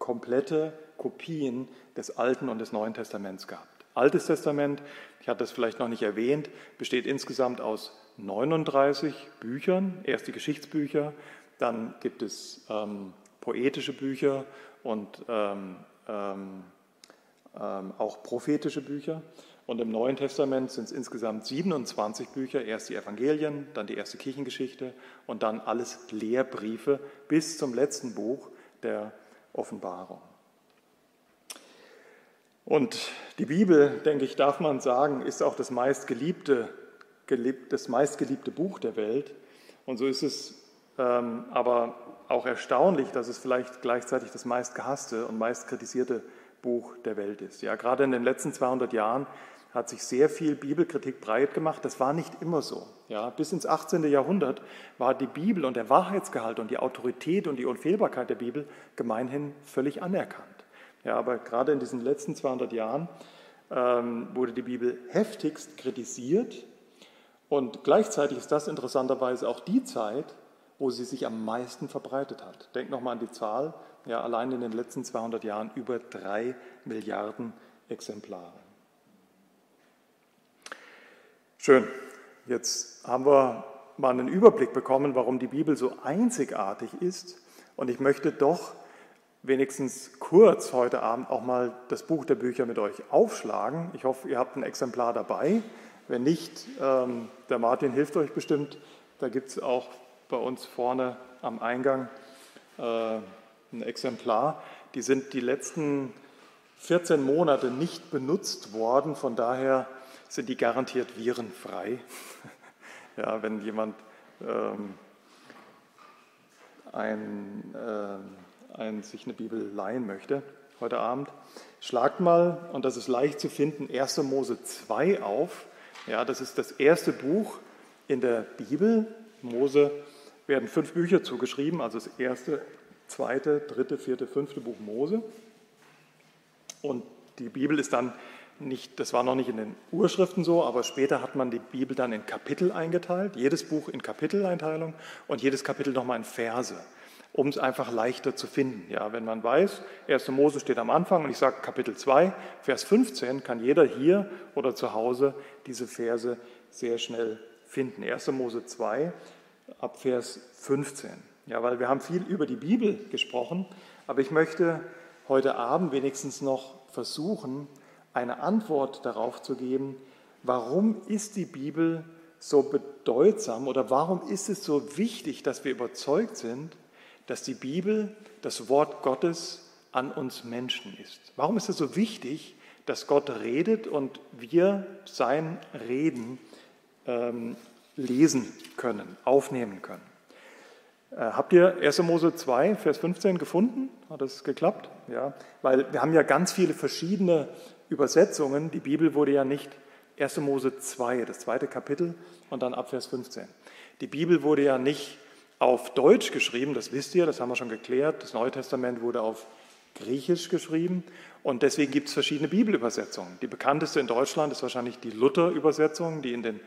S1: komplette Kopien des Alten und des Neuen Testaments gehabt. Altes Testament, ich hatte es vielleicht noch nicht erwähnt, besteht insgesamt aus 39 Büchern, erst die Geschichtsbücher, dann gibt es ähm, poetische Bücher und ähm, ähm, ähm auch prophetische Bücher. Und im Neuen Testament sind es insgesamt 27 Bücher, erst die Evangelien, dann die erste Kirchengeschichte und dann alles Lehrbriefe bis zum letzten Buch der Offenbarung. Und die Bibel, denke ich, darf man sagen, ist auch das meistgeliebte, das meistgeliebte Buch der Welt. Und so ist es ähm, aber auch erstaunlich, dass es vielleicht gleichzeitig das meistgehasste und meist kritisierte Buch der Welt ist. Ja, gerade in den letzten 200 Jahren hat sich sehr viel Bibelkritik breit gemacht. Das war nicht immer so. Ja, bis ins 18. Jahrhundert war die Bibel und der Wahrheitsgehalt und die Autorität und die Unfehlbarkeit der Bibel gemeinhin völlig anerkannt. Ja, aber gerade in diesen letzten 200 Jahren ähm, wurde die Bibel heftigst kritisiert und gleichzeitig ist das interessanterweise auch die Zeit, wo sie sich am meisten verbreitet hat. Denkt nochmal an die Zahl, ja, allein in den letzten 200 Jahren über drei Milliarden Exemplare. Schön, jetzt haben wir mal einen Überblick bekommen, warum die Bibel so einzigartig ist und ich möchte doch wenigstens kurz heute Abend auch mal das Buch der Bücher mit euch aufschlagen. Ich hoffe, ihr habt ein Exemplar dabei. Wenn nicht, ähm, der Martin hilft euch bestimmt. Da gibt es auch bei uns vorne am Eingang äh, ein Exemplar. Die sind die letzten 14 Monate nicht benutzt worden, von daher sind die garantiert virenfrei. ja, wenn jemand ähm, ein äh, ein, sich eine Bibel leihen möchte heute Abend, schlagt mal, und das ist leicht zu finden, 1. Mose 2 auf. Ja, das ist das erste Buch in der Bibel. Mose werden fünf Bücher zugeschrieben, also das erste, zweite, dritte, vierte, fünfte Buch Mose. Und die Bibel ist dann nicht, das war noch nicht in den Urschriften so, aber später hat man die Bibel dann in Kapitel eingeteilt, jedes Buch in Kapiteleinteilung und jedes Kapitel nochmal in Verse, um es einfach leichter zu finden. Ja, wenn man weiß, 1. Mose steht am Anfang und ich sage Kapitel 2, Vers 15, kann jeder hier oder zu Hause diese Verse sehr schnell finden. 1. Mose 2 ab Vers 15. Ja, weil wir haben viel über die Bibel gesprochen, aber ich möchte heute Abend wenigstens noch versuchen, eine Antwort darauf zu geben, warum ist die Bibel so bedeutsam oder warum ist es so wichtig, dass wir überzeugt sind, dass die Bibel das Wort Gottes an uns Menschen ist. Warum ist es so wichtig, dass Gott redet und wir sein Reden ähm, lesen können, aufnehmen können? Äh, habt ihr 1. Mose 2, Vers 15 gefunden? Hat das geklappt? Ja, weil wir haben ja ganz viele verschiedene Übersetzungen. Die Bibel wurde ja nicht 1. Mose 2, das zweite Kapitel, und dann ab Vers 15. Die Bibel wurde ja nicht auf Deutsch geschrieben, das wisst ihr, das haben wir schon geklärt. Das Neue Testament wurde auf Griechisch geschrieben und deswegen gibt es verschiedene Bibelübersetzungen. Die bekannteste in Deutschland ist wahrscheinlich die Luther-Übersetzung, die in den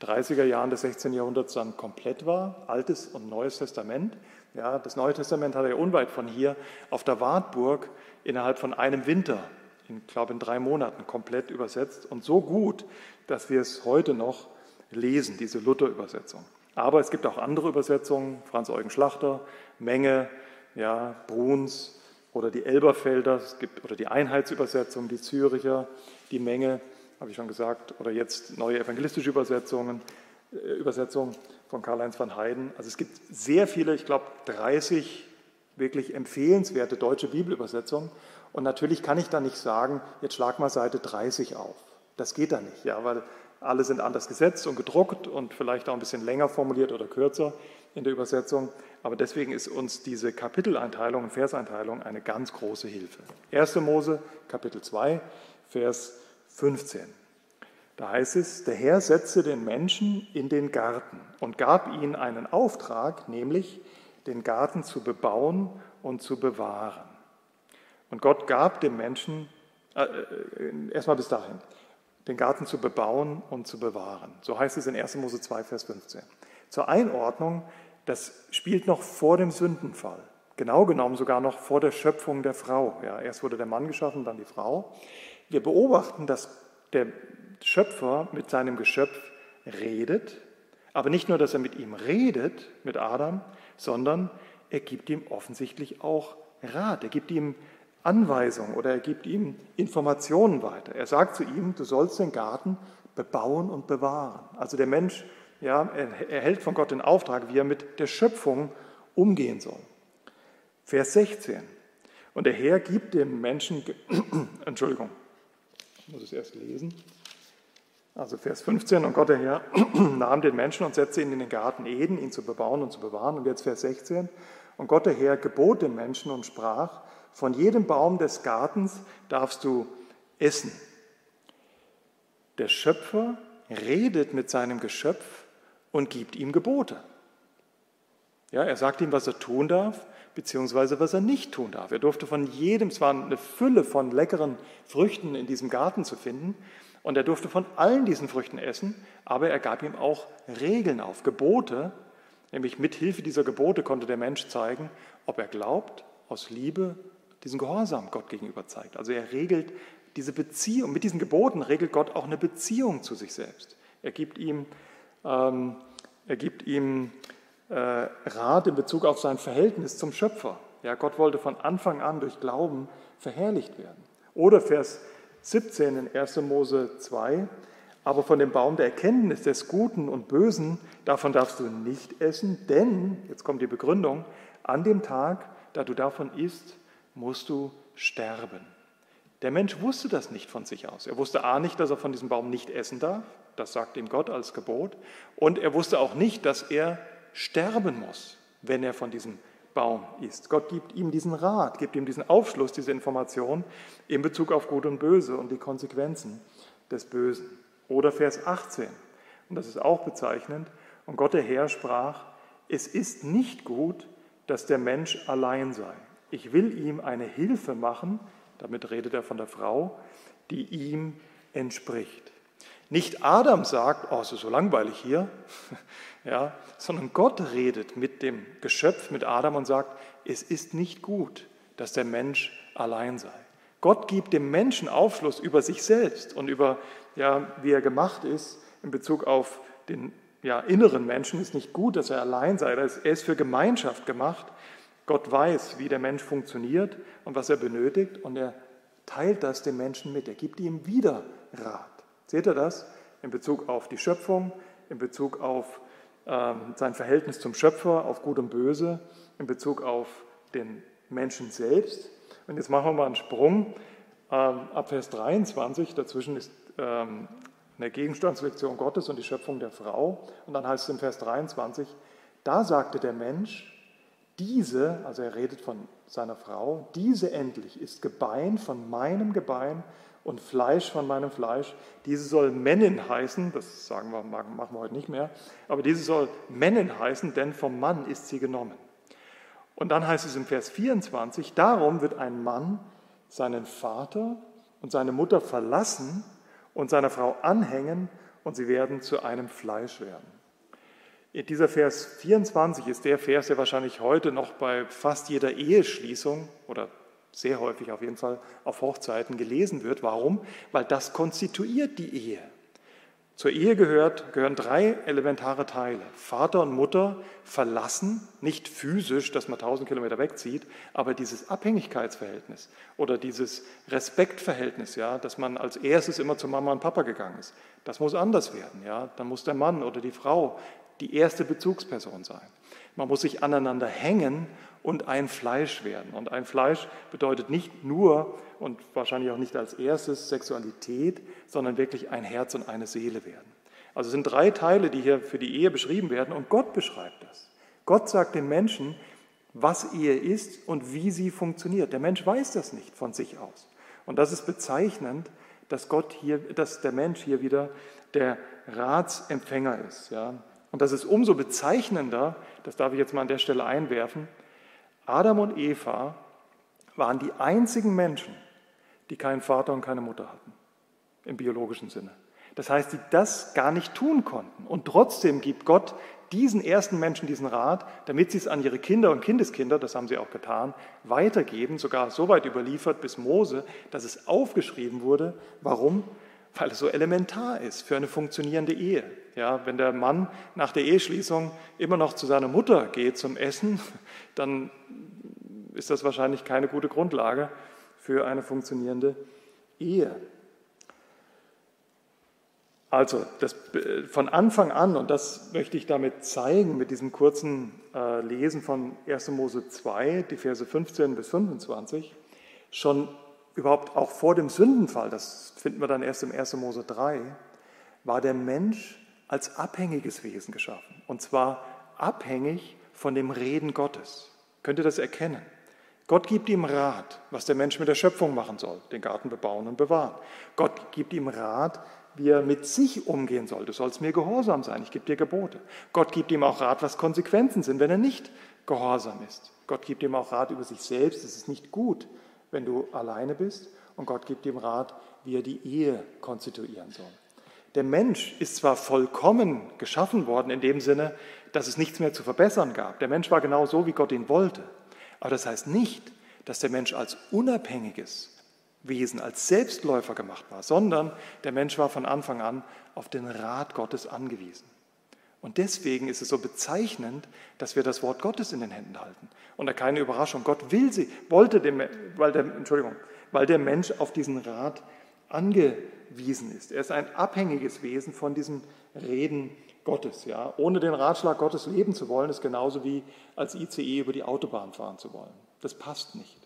S1: 30er Jahren des 16. Jahrhunderts dann komplett war, Altes und Neues Testament. Ja, das Neue Testament hat er ja unweit von hier auf der Wartburg innerhalb von einem Winter in, glaube in drei Monaten komplett übersetzt und so gut, dass wir es heute noch lesen, diese Luther-Übersetzung. Aber es gibt auch andere Übersetzungen, Franz-Eugen Schlachter, Menge, ja, Bruns oder die Elberfelder, es gibt, oder die Einheitsübersetzung, die Züricher, die Menge, habe ich schon gesagt, oder jetzt neue evangelistische Übersetzungen, äh, Übersetzung von Karl-Heinz van Heiden. Also es gibt sehr viele, ich glaube 30 wirklich empfehlenswerte deutsche Bibelübersetzungen und natürlich kann ich da nicht sagen, jetzt schlag mal Seite 30 auf. Das geht da nicht, ja, weil alle sind anders gesetzt und gedruckt und vielleicht auch ein bisschen länger formuliert oder kürzer in der Übersetzung. Aber deswegen ist uns diese Kapiteleinteilung und Verseinteilung eine ganz große Hilfe. 1. Mose, Kapitel 2, Vers 15. Da heißt es, der Herr setzte den Menschen in den Garten und gab ihnen einen Auftrag, nämlich den Garten zu bebauen und zu bewahren. Und Gott gab dem Menschen, äh, äh, erstmal bis dahin, den Garten zu bebauen und zu bewahren. So heißt es in 1. Mose 2, Vers 15. Zur Einordnung, das spielt noch vor dem Sündenfall. Genau genommen sogar noch vor der Schöpfung der Frau. Ja, erst wurde der Mann geschaffen, dann die Frau. Wir beobachten, dass der Schöpfer mit seinem Geschöpf redet, aber nicht nur, dass er mit ihm redet, mit Adam, sondern er gibt ihm offensichtlich auch Rat. Er gibt ihm Anweisungen oder er gibt ihm Informationen weiter. Er sagt zu ihm, du sollst den Garten bebauen und bewahren. Also der Mensch ja, erhält von Gott den Auftrag, wie er mit der Schöpfung umgehen soll. Vers 16. Und der Herr gibt dem Menschen, Entschuldigung, ich muss es erst lesen. Also Vers 15, und Gott der Herr nahm den Menschen und setzte ihn in den Garten Eden, ihn zu bebauen und zu bewahren. Und jetzt Vers 16, und Gott der Herr gebot dem Menschen und sprach, von jedem Baum des Gartens darfst du essen. Der Schöpfer redet mit seinem Geschöpf und gibt ihm Gebote. Ja, er sagt ihm, was er tun darf, beziehungsweise was er nicht tun darf. Er durfte von jedem, es war eine Fülle von leckeren Früchten in diesem Garten zu finden, und er durfte von allen diesen Früchten essen, aber er gab ihm auch Regeln auf, Gebote, nämlich mit Hilfe dieser Gebote konnte der Mensch zeigen, ob er glaubt, aus Liebe diesen Gehorsam Gott gegenüber zeigt. Also er regelt diese Beziehung, mit diesen Geboten regelt Gott auch eine Beziehung zu sich selbst. Er gibt ihm, ähm, er gibt ihm äh, Rat in Bezug auf sein Verhältnis zum Schöpfer. Ja, Gott wollte von Anfang an durch Glauben verherrlicht werden. Oder Vers 17 in 1. Mose 2, aber von dem Baum der Erkenntnis des Guten und Bösen, davon darfst du nicht essen, denn, jetzt kommt die Begründung, an dem Tag, da du davon isst, musst du sterben. Der Mensch wusste das nicht von sich aus. Er wusste A nicht, dass er von diesem Baum nicht essen darf, das sagt ihm Gott als Gebot, und er wusste auch nicht, dass er sterben muss, wenn er von diesem Baum isst. Gott gibt ihm diesen Rat, gibt ihm diesen Aufschluss, diese Information in Bezug auf Gut und Böse und die Konsequenzen des Bösen. Oder Vers 18, und das ist auch bezeichnend, und Gott der Herr sprach, es ist nicht gut, dass der Mensch allein sei. Ich will ihm eine Hilfe machen, damit redet er von der Frau, die ihm entspricht. Nicht Adam sagt, oh, es ist so langweilig hier, ja, sondern Gott redet mit dem Geschöpf, mit Adam und sagt, es ist nicht gut, dass der Mensch allein sei. Gott gibt dem Menschen Aufschluss über sich selbst und über, ja, wie er gemacht ist in Bezug auf den ja, inneren Menschen. Es ist nicht gut, dass er allein sei. Er ist für Gemeinschaft gemacht. Gott weiß, wie der Mensch funktioniert und was er benötigt und er teilt das dem Menschen mit. Er gibt ihm wieder Rat. Seht ihr das? In Bezug auf die Schöpfung, in Bezug auf ähm, sein Verhältnis zum Schöpfer, auf Gut und Böse, in Bezug auf den Menschen selbst. Und jetzt machen wir mal einen Sprung ähm, ab Vers 23. Dazwischen ist ähm, eine Gegenstandslektion Gottes und die Schöpfung der Frau. Und dann heißt es im Vers 23, da sagte der Mensch, diese, also er redet von seiner Frau, diese endlich ist Gebein von meinem Gebein und Fleisch von meinem Fleisch. Diese soll Männin heißen, das sagen wir, machen wir heute nicht mehr, aber diese soll Männin heißen, denn vom Mann ist sie genommen. Und dann heißt es im Vers 24, darum wird ein Mann seinen Vater und seine Mutter verlassen und seiner Frau anhängen und sie werden zu einem Fleisch werden. Dieser Vers 24 ist der Vers, der wahrscheinlich heute noch bei fast jeder Eheschließung oder sehr häufig auf jeden Fall auf Hochzeiten gelesen wird. Warum? Weil das konstituiert die Ehe. Zur Ehe gehört, gehören drei elementare Teile. Vater und Mutter verlassen, nicht physisch, dass man tausend Kilometer wegzieht, aber dieses Abhängigkeitsverhältnis oder dieses Respektverhältnis, ja, dass man als erstes immer zu Mama und Papa gegangen ist, das muss anders werden. Ja. Dann muss der Mann oder die Frau die erste Bezugsperson sein. Man muss sich aneinander hängen und ein Fleisch werden. Und ein Fleisch bedeutet nicht nur und wahrscheinlich auch nicht als erstes Sexualität, sondern wirklich ein Herz und eine Seele werden. Also sind drei Teile, die hier für die Ehe beschrieben werden und Gott beschreibt das. Gott sagt den Menschen, was Ehe ist und wie sie funktioniert. Der Mensch weiß das nicht von sich aus. Und das ist bezeichnend, dass Gott hier, dass der Mensch hier wieder der Ratsempfänger ist. Ja. Und das ist umso bezeichnender, das darf ich jetzt mal an der Stelle einwerfen, Adam und Eva waren die einzigen Menschen, die keinen Vater und keine Mutter hatten, im biologischen Sinne. Das heißt, die das gar nicht tun konnten. Und trotzdem gibt Gott diesen ersten Menschen diesen Rat, damit sie es an ihre Kinder und Kindeskinder, das haben sie auch getan, weitergeben, sogar so weit überliefert bis Mose, dass es aufgeschrieben wurde. Warum? Weil es so elementar ist für eine funktionierende Ehe. Ja, wenn der Mann nach der Eheschließung immer noch zu seiner Mutter geht zum Essen, dann ist das wahrscheinlich keine gute Grundlage für eine funktionierende Ehe. Also das, von Anfang an, und das möchte ich damit zeigen, mit diesem kurzen äh, Lesen von 1. Mose 2, die Verse 15 bis 25, schon überhaupt auch vor dem Sündenfall, das finden wir dann erst im 1. Mose 3, war der Mensch als abhängiges Wesen geschaffen. Und zwar abhängig von dem Reden Gottes. Könnt ihr das erkennen? Gott gibt ihm Rat, was der Mensch mit der Schöpfung machen soll, den Garten bebauen und bewahren. Gott gibt ihm Rat, wie er mit sich umgehen soll. Du sollst mir gehorsam sein, ich gebe dir Gebote. Gott gibt ihm auch Rat, was Konsequenzen sind, wenn er nicht gehorsam ist. Gott gibt ihm auch Rat über sich selbst. Es ist nicht gut, wenn du alleine bist. Und Gott gibt ihm Rat, wie er die Ehe konstituieren soll. Der Mensch ist zwar vollkommen geschaffen worden in dem Sinne, dass es nichts mehr zu verbessern gab. Der Mensch war genau so, wie Gott ihn wollte. Aber das heißt nicht, dass der Mensch als unabhängiges Wesen, als Selbstläufer gemacht war, sondern der Mensch war von Anfang an auf den Rat Gottes angewiesen. Und deswegen ist es so bezeichnend, dass wir das Wort Gottes in den Händen halten. Und da keine Überraschung. Gott will sie, wollte dem, weil der, Entschuldigung, weil der Mensch auf diesen Rat angewiesen ist. Er ist ein abhängiges Wesen von diesem Reden Gottes. Ja. Ohne den Ratschlag Gottes leben zu wollen, ist genauso wie als ICE über die Autobahn fahren zu wollen. Das passt nicht.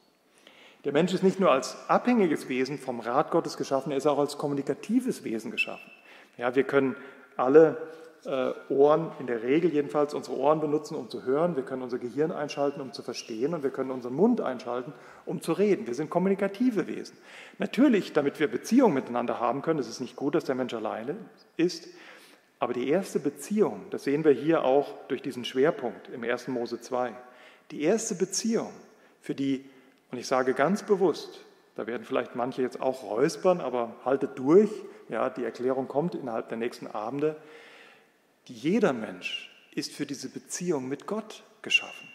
S1: Der Mensch ist nicht nur als abhängiges Wesen vom Rat Gottes geschaffen, er ist auch als kommunikatives Wesen geschaffen. Ja, wir können alle Ohren, in der Regel jedenfalls, unsere Ohren benutzen, um zu hören. Wir können unser Gehirn einschalten, um zu verstehen. Und wir können unseren Mund einschalten, um zu reden. Wir sind kommunikative Wesen. Natürlich, damit wir Beziehungen miteinander haben können, ist es nicht gut, dass der Mensch alleine ist. Aber die erste Beziehung, das sehen wir hier auch durch diesen Schwerpunkt im 1. Mose 2, die erste Beziehung, für die, und ich sage ganz bewusst, Da werden vielleicht manche jetzt auch räuspern, aber haltet durch. Ja, die Erklärung kommt innerhalb der nächsten Abende. Jeder Mensch ist für diese Beziehung mit Gott geschaffen.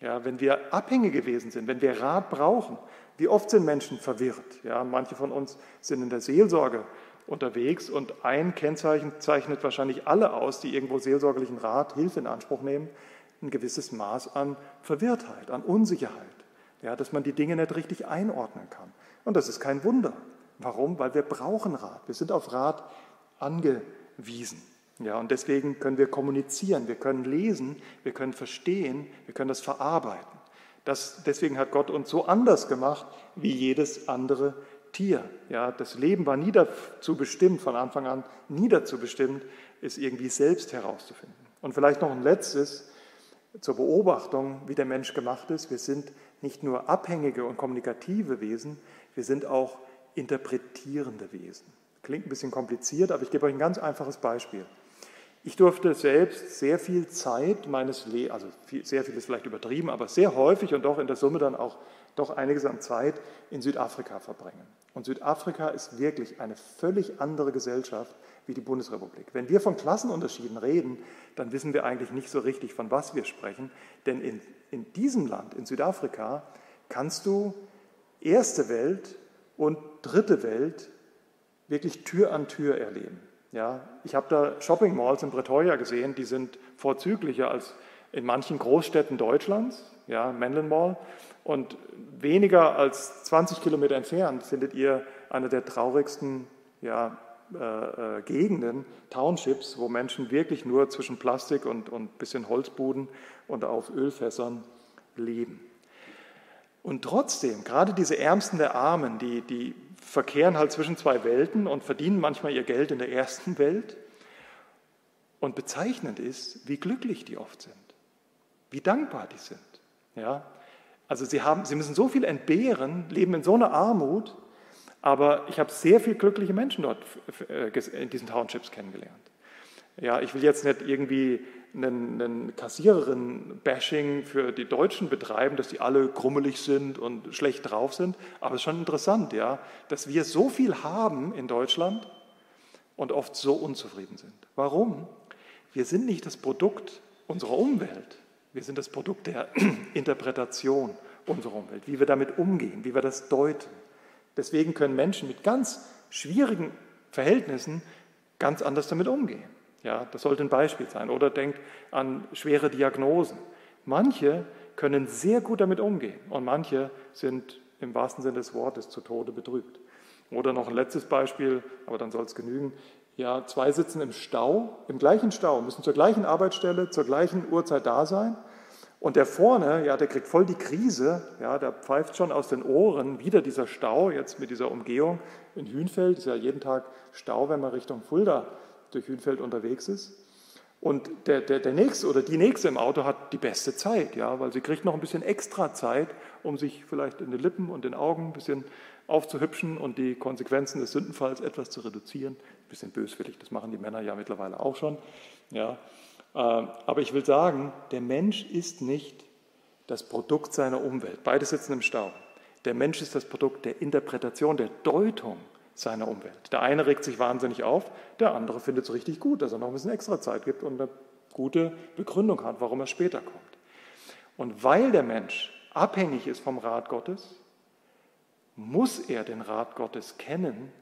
S1: Ja, wenn wir abhängig gewesen sind, wenn wir Rat brauchen, wie oft sind Menschen verwirrt? Ja, manche von uns sind in der Seelsorge unterwegs und ein Kennzeichen zeichnet wahrscheinlich alle aus, die irgendwo seelsorgerlichen Rat, Hilfe in Anspruch nehmen, ein gewisses Maß an Verwirrtheit, an Unsicherheit, ja, dass man die Dinge nicht richtig einordnen kann. Und das ist kein Wunder. Warum? Weil wir brauchen Rat. Wir sind auf Rat angewiesen. Ja, und deswegen können wir kommunizieren, wir können lesen, wir können verstehen, wir können das verarbeiten. Das, deswegen hat Gott uns so anders gemacht wie jedes andere Tier. Ja, das Leben war nie dazu bestimmt, von Anfang an nie dazu bestimmt, es irgendwie selbst herauszufinden. Und vielleicht noch ein letztes zur Beobachtung, wie der Mensch gemacht ist. Wir sind nicht nur abhängige und kommunikative Wesen, wir sind auch interpretierende Wesen. Klingt ein bisschen kompliziert, aber ich gebe euch ein ganz einfaches Beispiel. Ich durfte selbst sehr viel Zeit meines Lebens, also viel, sehr viel ist vielleicht übertrieben, aber sehr häufig und doch in der Summe dann auch doch einiges an Zeit in Südafrika verbringen. Und Südafrika ist wirklich eine völlig andere Gesellschaft wie die Bundesrepublik. Wenn wir von Klassenunterschieden reden, dann wissen wir eigentlich nicht so richtig, von was wir sprechen. Denn in, in diesem Land, in Südafrika, kannst du erste Welt und dritte Welt wirklich Tür an Tür erleben. Ja, ich habe da Shopping Malls in Pretoria gesehen, die sind vorzüglicher als in manchen Großstädten Deutschlands, ja, Menlyn Mall. Und weniger als 20 Kilometer entfernt findet ihr eine der traurigsten ja, äh, äh, Gegenden, Townships, wo Menschen wirklich nur zwischen Plastik und ein bisschen Holzbuden und auf Ölfässern leben. Und trotzdem, gerade diese Ärmsten der Armen, die, die verkehren halt zwischen zwei Welten und verdienen manchmal ihr Geld in der ersten Welt. Und bezeichnend ist, wie glücklich die oft sind, wie dankbar die sind. Ja? Also sie, haben, sie müssen so viel entbehren, leben in so einer Armut, aber ich habe sehr viele glückliche Menschen dort äh, in diesen Townships kennengelernt. Ja, ich will jetzt nicht irgendwie einen, einen Kassiererin-Bashing für die Deutschen betreiben, dass die alle krummelig sind und schlecht drauf sind, aber es ist schon interessant, ja, dass wir so viel haben in Deutschland und oft so unzufrieden sind. Warum? Wir sind nicht das Produkt unserer Umwelt, wir sind das Produkt der Interpretation unserer Umwelt, wie wir damit umgehen, wie wir das deuten. Deswegen können Menschen mit ganz schwierigen Verhältnissen ganz anders damit umgehen. Ja, das sollte ein Beispiel sein. Oder denkt an schwere Diagnosen. Manche können sehr gut damit umgehen und manche sind im wahrsten Sinne des Wortes zu Tode betrübt. Oder noch ein letztes Beispiel, aber dann soll es genügen. Ja, zwei sitzen im Stau, im gleichen Stau, müssen zur gleichen Arbeitsstelle, zur gleichen Uhrzeit da sein. Und der vorne, ja, der kriegt voll die Krise, ja, der pfeift schon aus den Ohren, wieder dieser Stau, jetzt mit dieser Umgehung in Hünfeld, ist ja jeden Tag Stau, wenn man Richtung Fulda durch Hünfeld unterwegs ist. Und der, der, der Nächste oder die Nächste im Auto hat die beste Zeit, ja, weil sie kriegt noch ein bisschen extra Zeit, um sich vielleicht in den Lippen und den Augen ein bisschen aufzuhübschen und die Konsequenzen des Sündenfalls etwas zu reduzieren. Ein bisschen böswillig, das machen die Männer ja mittlerweile auch schon. Ja. Äh, aber ich will sagen, der Mensch ist nicht das Produkt seiner Umwelt. Beide sitzen im Stau. Der Mensch ist das Produkt der Interpretation, der Deutung seiner Umwelt. Der eine regt sich wahnsinnig auf, der andere findet es richtig gut, dass er noch ein bisschen extra Zeit gibt und eine gute Begründung hat, warum er später kommt. Und weil der Mensch abhängig ist vom Rat Gottes, muss er den Rat Gottes kennen,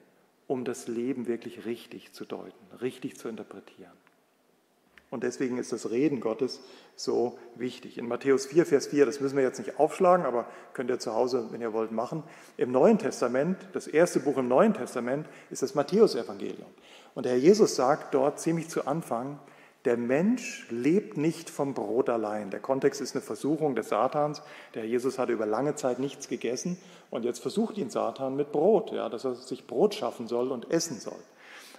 S1: um das Leben wirklich richtig zu deuten, richtig zu interpretieren. Und deswegen ist das Reden Gottes so wichtig. In Matthäus 4, Vers 4, das müssen wir jetzt nicht aufschlagen, aber könnt ihr zu Hause, wenn ihr wollt, machen. Im Neuen Testament, das erste Buch im Neuen Testament, ist das Matthäusevangelium. Und der Herr Jesus sagt dort ziemlich zu Anfang, der Mensch lebt nicht vom Brot allein. Der Kontext ist eine Versuchung des Satans. Der Herr Jesus hatte über lange Zeit nichts gegessen und jetzt versucht ihn Satan mit Brot, ja, dass er sich Brot schaffen soll und essen soll.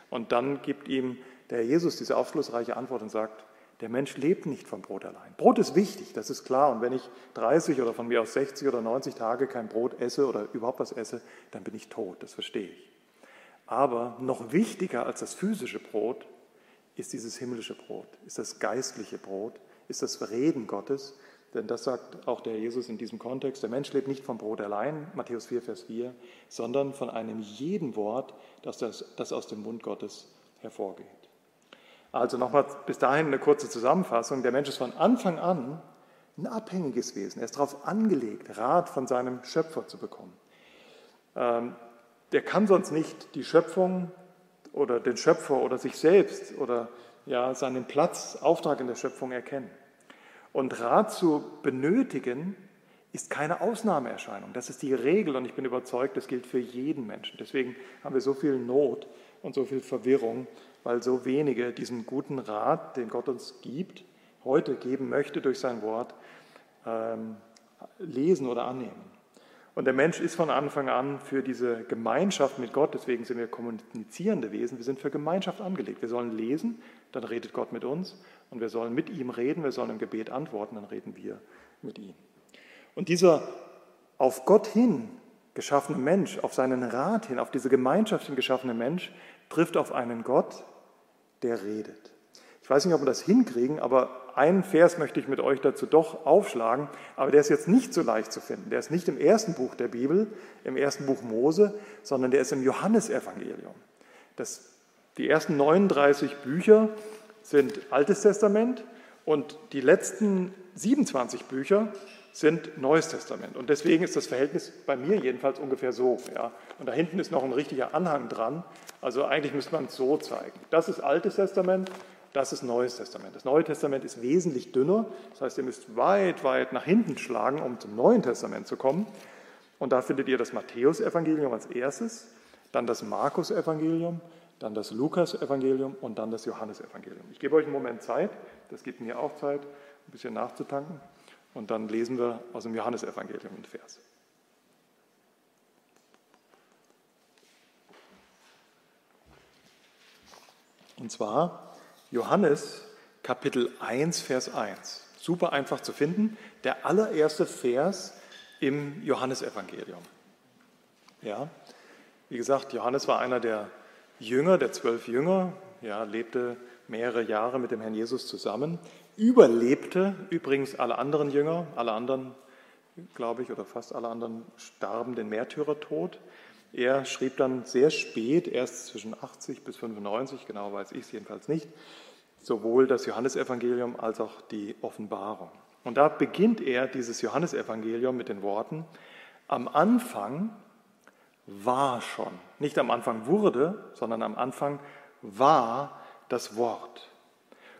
S1: Und dann gibt ihm der Jesus diese aufschlussreiche Antwort und sagt, der Mensch lebt nicht vom Brot allein. Brot ist wichtig, das ist klar. Und wenn ich 30 oder von mir aus 60 oder 90 Tage kein Brot esse oder überhaupt was esse, dann bin ich tot, das verstehe ich. Aber noch wichtiger als das physische Brot ist dieses himmlische Brot, ist das geistliche Brot, ist das Reden Gottes, denn das sagt auch der Jesus in diesem Kontext. Der Mensch lebt nicht vom Brot allein, Matthäus 4, Vers 4, sondern von einem jeden Wort, das, das, das aus dem Mund Gottes hervorgeht. Also nochmal bis dahin eine kurze Zusammenfassung. Der Mensch ist von Anfang an ein abhängiges Wesen. Er ist darauf angelegt, Rat von seinem Schöpfer zu bekommen. Ähm, der kann sonst nicht die Schöpfung oder den Schöpfer oder sich selbst oder ja, seinen Platz, Auftrag in der Schöpfung erkennen. Und Rat zu benötigen, ist keine Ausnahmeerscheinung. Das ist die Regel und ich bin überzeugt, das gilt für jeden Menschen. Deswegen haben wir so viel Not und so viel Verwirrung, weil so wenige diesen guten Rat, den Gott uns gibt, heute geben möchte durch sein Wort, ähm, lesen oder annehmen. Und der Mensch ist von Anfang an für diese Gemeinschaft mit Gott, deswegen sind wir kommunizierende Wesen, wir sind für Gemeinschaft angelegt. Wir sollen lesen, dann redet Gott mit uns und wir sollen mit ihm reden, wir sollen im Gebet antworten, dann reden wir mit ihm. Und dieser auf Gott hin geschaffene Mensch, auf seinen Rat hin, auf diese Gemeinschaft hin geschaffene Mensch, trifft auf einen Gott, der redet. Ich weiß nicht, ob wir das hinkriegen, aber einen Vers möchte ich mit euch dazu doch aufschlagen, aber der ist jetzt nicht so leicht zu finden. Der ist nicht im ersten Buch der Bibel, im ersten Buch Mose, sondern der ist im Johannesevangelium. Das, die ersten 39 Bücher sind Altes Testament und die letzten 27 Bücher sind Neues Testament. Und deswegen ist das Verhältnis bei mir jedenfalls ungefähr so. Ja. Und da hinten ist noch ein richtiger Anhang dran. Also eigentlich müsste man es so zeigen. Das ist Altes Testament, das ist Neues Testament. Das Neue Testament ist wesentlich dünner. Das heißt, ihr müsst weit, weit nach hinten schlagen, um zum Neuen Testament zu kommen. Und da findet ihr das Matthäusevangelium als erstes, dann das Markus-Evangelium, dann das Lukas-Evangelium und dann das Johannesevangelium. Ich gebe euch einen Moment Zeit, das gibt mir auch Zeit, ein bisschen nachzutanken. Und dann lesen wir aus dem Johannesevangelium einen Vers. Und zwar Johannes Kapitel 1, Vers 1. Super einfach zu finden. Der allererste Vers im Johannesevangelium. Ja, wie gesagt, Johannes war einer der Jünger, der zwölf Jünger, ja, lebte mehrere Jahre mit dem Herrn Jesus zusammen, überlebte übrigens alle anderen Jünger, alle anderen, glaube ich, oder fast alle anderen starben den Märtyrertod. Er schrieb dann sehr spät, erst zwischen 80 bis 95, genau weiß ich es jedenfalls nicht, sowohl das Johannesevangelium als auch die Offenbarung. Und da beginnt er dieses Johannesevangelium mit den Worten, am Anfang war schon, nicht am Anfang wurde, sondern am Anfang war das Wort.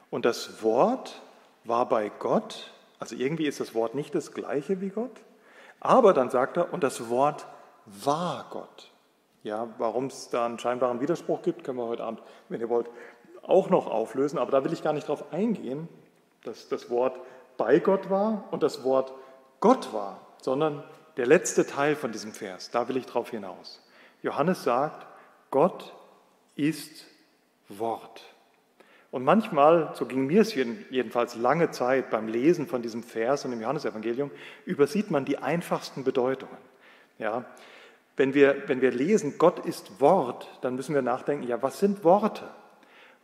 S1: Und das Wort war bei Gott, also irgendwie ist das Wort nicht das gleiche wie Gott, aber dann sagt er, und das Wort war Gott. Ja, warum es da einen scheinbaren Widerspruch gibt, können wir heute Abend, wenn ihr wollt, auch noch auflösen, aber da will ich gar nicht drauf eingehen, dass das Wort bei Gott war und das Wort Gott war, sondern der letzte Teil von diesem Vers, da will ich drauf hinaus. Johannes sagt, Gott ist Wort. Und manchmal, so ging mir es jedenfalls lange Zeit beim Lesen von diesem Vers und im Johannesevangelium, übersieht man die einfachsten Bedeutungen. Ja, wenn wir, wenn wir lesen, Gott ist Wort, dann müssen wir nachdenken, ja, was sind Worte?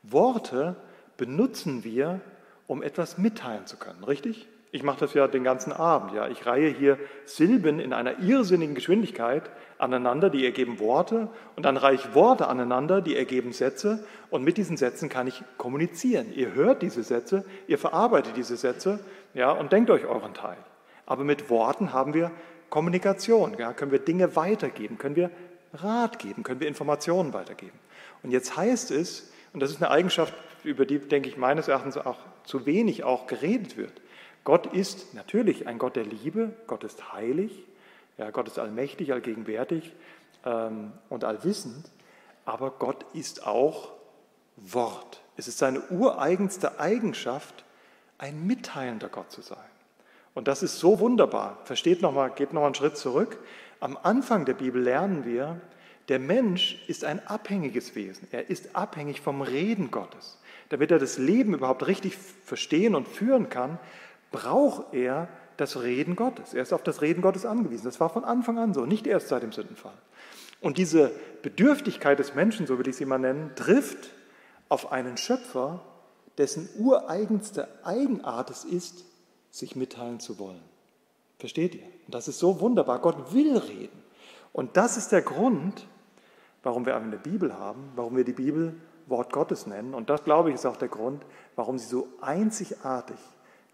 S1: Worte benutzen wir, um etwas mitteilen zu können, richtig? Ich mache das ja den ganzen Abend. Ja. Ich reihe hier Silben in einer irrsinnigen Geschwindigkeit aneinander, die ergeben Worte, und dann reiche ich Worte aneinander, die ergeben Sätze, und mit diesen Sätzen kann ich kommunizieren. Ihr hört diese Sätze, ihr verarbeitet diese Sätze ja, und denkt euch euren Teil. Aber mit Worten haben wir Kommunikation, ja, können wir Dinge weitergeben, können wir Rat geben, können wir Informationen weitergeben. Und jetzt heißt es, und das ist eine Eigenschaft, über die, denke ich, meines Erachtens auch zu wenig auch geredet wird. Gott ist natürlich ein Gott der Liebe, Gott ist heilig, ja, Gott ist allmächtig, allgegenwärtig ähm, und allwissend, aber Gott ist auch Wort. Es ist seine ureigenste Eigenschaft, ein mitteilender Gott zu sein. Und das ist so wunderbar. Versteht noch mal, geht noch mal einen Schritt zurück. Am Anfang der Bibel lernen wir, der Mensch ist ein abhängiges Wesen. Er ist abhängig vom Reden Gottes. Damit er das Leben überhaupt richtig verstehen und führen kann, braucht er das Reden Gottes. Er ist auf das Reden Gottes angewiesen. Das war von Anfang an so, nicht erst seit dem Sündenfall. Und diese Bedürftigkeit des Menschen, so will ich sie mal nennen, trifft auf einen Schöpfer, dessen ureigenste Eigenart es ist, sich mitteilen zu wollen. Versteht ihr? Und das ist so wunderbar. Gott will reden. Und das ist der Grund, warum wir eine Bibel haben, warum wir die Bibel Wort Gottes nennen. Und das, glaube ich, ist auch der Grund, warum sie so einzigartig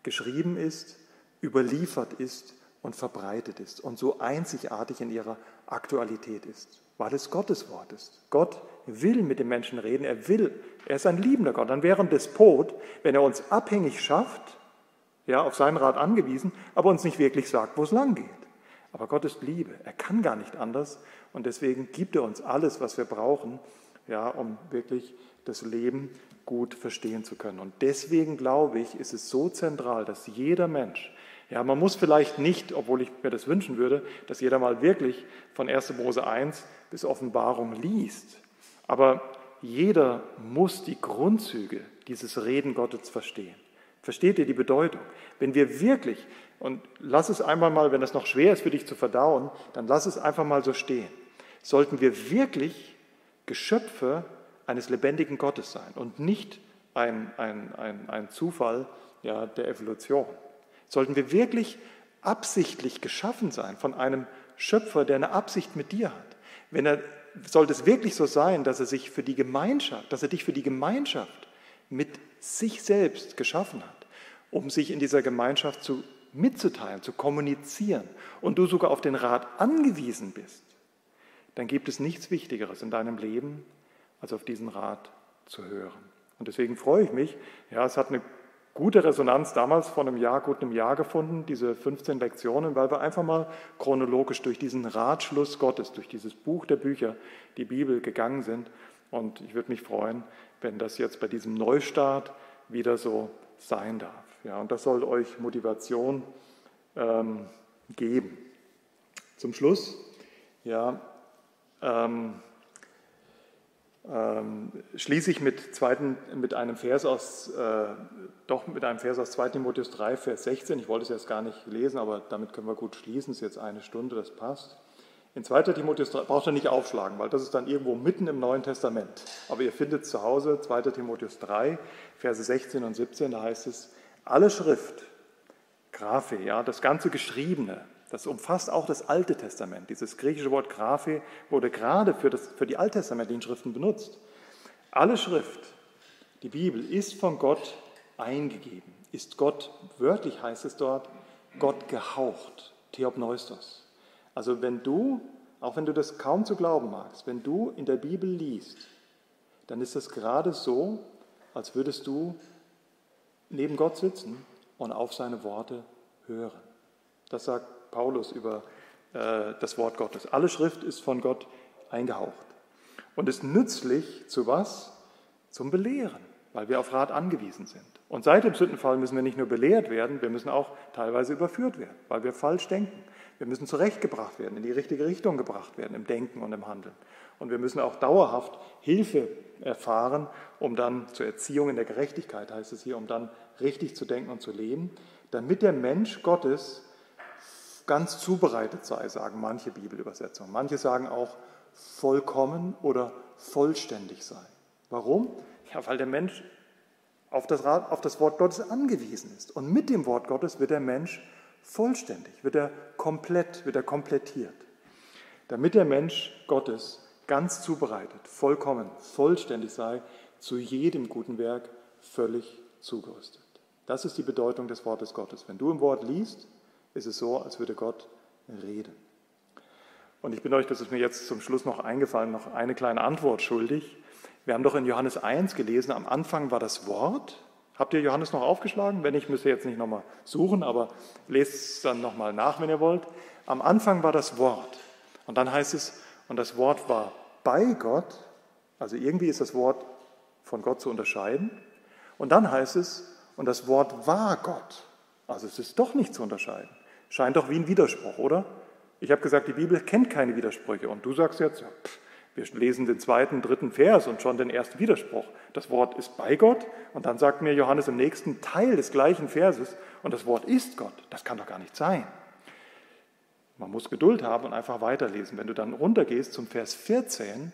S1: geschrieben ist, überliefert ist und verbreitet ist und so einzigartig in ihrer Aktualität ist, weil es Gottes Wort ist. Gott will mit den Menschen reden, er will, er ist ein liebender Gott. Dann wäre ein Despot, wenn er uns abhängig schafft, ja, auf seinen Rat angewiesen, aber uns nicht wirklich sagt, wo es lang geht. Aber Gott ist Liebe, er kann gar nicht anders und deswegen gibt er uns alles, was wir brauchen, ja, um wirklich das Leben gut verstehen zu können. Und deswegen glaube ich, ist es so zentral, dass jeder Mensch, ja, man muss vielleicht nicht, obwohl ich mir das wünschen würde, dass jeder mal wirklich von 1. Mose 1 bis Offenbarung liest. Aber jeder muss die Grundzüge dieses Reden Gottes verstehen. Versteht ihr die Bedeutung? Wenn wir wirklich, und lass es einmal mal, wenn es noch schwer ist für dich zu verdauen, dann lass es einfach mal so stehen. Sollten wir wirklich Geschöpfe eines lebendigen Gottes sein und nicht ein, ein, ein, ein Zufall ja, der Evolution. Sollten wir wirklich absichtlich geschaffen sein von einem Schöpfer, der eine Absicht mit dir hat? Wenn er, sollte es wirklich so sein, dass er sich für die Gemeinschaft, dass er dich für die Gemeinschaft mit sich selbst geschaffen hat, um sich in dieser Gemeinschaft zu, mitzuteilen, zu kommunizieren und du sogar auf den Rat angewiesen bist, dann gibt es nichts Wichtigeres in deinem Leben, als auf diesen Rat zu hören. Und deswegen freue ich mich, ja, es hat eine gute Resonanz damals vor einem Jahr, gut einem Jahr gefunden, diese 15 Lektionen, weil wir einfach mal chronologisch durch diesen Ratschluss Gottes, durch dieses Buch der Bücher, die Bibel gegangen sind. Und ich würde mich freuen, wenn das jetzt bei diesem Neustart wieder so sein darf. Ja, und das soll euch Motivation ähm, geben. Zum Schluss, ja, ähm, ähm, schließe ich mit, zweiten, mit einem Vers aus, äh, doch mit einem Vers aus 2 Timotheus 3, Vers 16. Ich wollte es jetzt gar nicht lesen, aber damit können wir gut schließen. Es ist jetzt eine Stunde, das passt. In 2 Timotheus 3 braucht ihr nicht aufschlagen, weil das ist dann irgendwo mitten im Neuen Testament. Aber ihr findet zu Hause 2 Timotheus 3, Verse 16 und 17, da heißt es, alle Schrift, Graphe, ja, das ganze Geschriebene, das umfasst auch das Alte Testament. Dieses griechische Wort Graphe wurde gerade für, das, für die alttestamentlichen Schriften benutzt. Alle Schrift, die Bibel, ist von Gott eingegeben. Ist Gott, wörtlich heißt es dort, Gott gehaucht, Theopneustos. Also wenn du, auch wenn du das kaum zu glauben magst, wenn du in der Bibel liest, dann ist es gerade so, als würdest du neben Gott sitzen und auf seine Worte hören. Das sagt Paulus über äh, das Wort Gottes. Alle Schrift ist von Gott eingehaucht und ist nützlich zu was? Zum Belehren, weil wir auf Rat angewiesen sind. Und seit dem Sündenfall müssen wir nicht nur belehrt werden, wir müssen auch teilweise überführt werden, weil wir falsch denken. Wir müssen zurechtgebracht werden, in die richtige Richtung gebracht werden im Denken und im Handeln. Und wir müssen auch dauerhaft Hilfe erfahren, um dann zur Erziehung in der Gerechtigkeit, heißt es hier, um dann richtig zu denken und zu leben, damit der Mensch Gottes ganz zubereitet sei, sagen manche Bibelübersetzungen. Manche sagen auch vollkommen oder vollständig sei. Warum? Ja, weil der Mensch auf das, auf das Wort Gottes angewiesen ist. Und mit dem Wort Gottes wird der Mensch vollständig, wird er komplett, wird er komplettiert. Damit der Mensch Gottes ganz zubereitet, vollkommen, vollständig sei, zu jedem guten Werk völlig zugerüstet. Das ist die Bedeutung des Wortes Gottes. Wenn du im Wort liest, ist es so, als würde Gott reden. Und ich bin euch, das ist mir jetzt zum Schluss noch eingefallen, noch eine kleine Antwort schuldig. Wir haben doch in Johannes 1 gelesen, am Anfang war das Wort. Habt ihr Johannes noch aufgeschlagen? Wenn nicht, müsst ihr jetzt nicht nochmal suchen, aber lest es dann nochmal nach, wenn ihr wollt. Am Anfang war das Wort. Und dann heißt es, und das Wort war bei Gott. Also irgendwie ist das Wort von Gott zu unterscheiden. Und dann heißt es, und das Wort war Gott. Also es ist doch nicht zu unterscheiden. Scheint doch wie ein Widerspruch, oder? Ich habe gesagt, die Bibel kennt keine Widersprüche. Und du sagst jetzt, ja, pff, wir lesen den zweiten, dritten Vers und schon den ersten Widerspruch. Das Wort ist bei Gott und dann sagt mir Johannes im nächsten Teil des gleichen Verses und das Wort ist Gott. Das kann doch gar nicht sein. Man muss Geduld haben und einfach weiterlesen. Wenn du dann runtergehst zum Vers 14,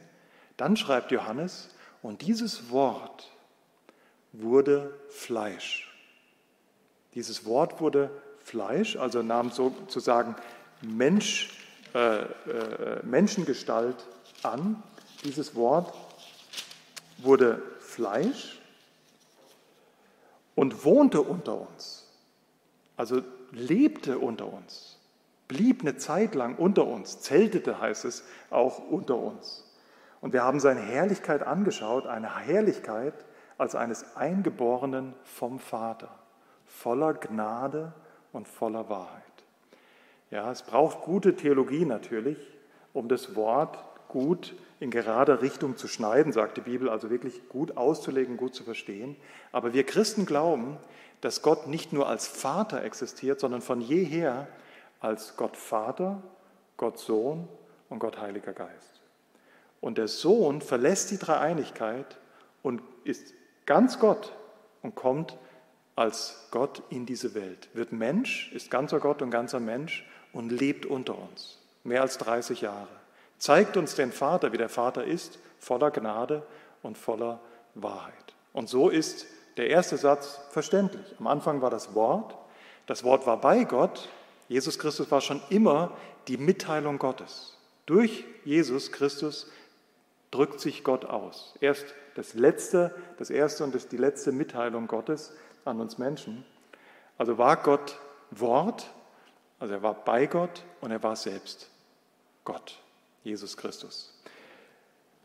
S1: dann schreibt Johannes, und dieses Wort wurde Fleisch Dieses Wort wurde Fleisch, also nahm sozusagen Mensch, äh, äh, Menschengestalt an. Dieses Wort wurde Fleisch und wohnte unter uns, also lebte unter uns, blieb eine Zeit lang unter uns, zeltete heißt es auch unter uns. Und wir haben seine Herrlichkeit angeschaut, eine Herrlichkeit als eines Eingeborenen vom Vater, voller Gnade und voller Wahrheit. Ja, es braucht gute Theologie natürlich, um das Wort gut in gerader Richtung zu schneiden, sagt die Bibel, also wirklich gut auszulegen, gut zu verstehen. Aber wir Christen glauben, dass Gott nicht nur als Vater existiert, sondern von jeher als Gott Vater, Gott Sohn und Gott Heiliger Geist. Und der Sohn verlässt die Dreieinigkeit und ist ganz Gott und kommt als Gott in diese Welt, wird Mensch, ist ganzer Gott und ganzer Mensch und lebt unter uns, mehr als 30 Jahre. Zeigt uns den Vater, wie der Vater ist, voller Gnade und voller Wahrheit. Und so ist der erste Satz verständlich. Am Anfang war das Wort, das Wort war bei Gott, Jesus Christus war schon immer die Mitteilung Gottes. Durch Jesus Christus drückt sich Gott aus. Erst das letzte, das erste und das, die letzte Mitteilung Gottes an uns Menschen. Also war Gott Wort, also er war bei Gott und er war selbst Gott, Jesus Christus.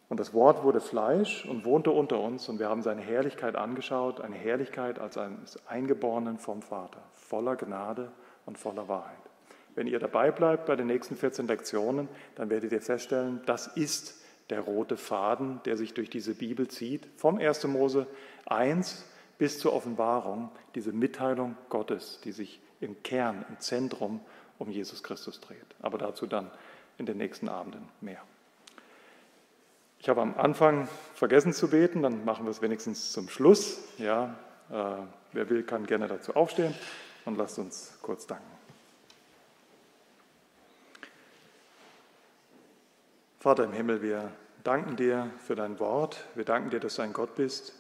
S1: Und das Wort wurde Fleisch und wohnte unter uns und wir haben seine Herrlichkeit angeschaut, eine Herrlichkeit als eines Eingeborenen vom Vater, voller Gnade und voller Wahrheit. Wenn ihr dabei bleibt bei den nächsten 14 Lektionen, dann werdet ihr feststellen, das ist der rote Faden, der sich durch diese Bibel zieht, vom 1. Mose 1 bis zur Offenbarung, diese Mitteilung Gottes, die sich im Kern, im Zentrum um Jesus Christus dreht. Aber dazu dann in den nächsten Abenden mehr. Ich habe am Anfang vergessen zu beten, dann machen wir es wenigstens zum Schluss. Ja, äh, wer will, kann gerne dazu aufstehen und lasst uns kurz danken. Vater im Himmel, wir danken dir für dein Wort. Wir danken dir, dass du ein Gott bist,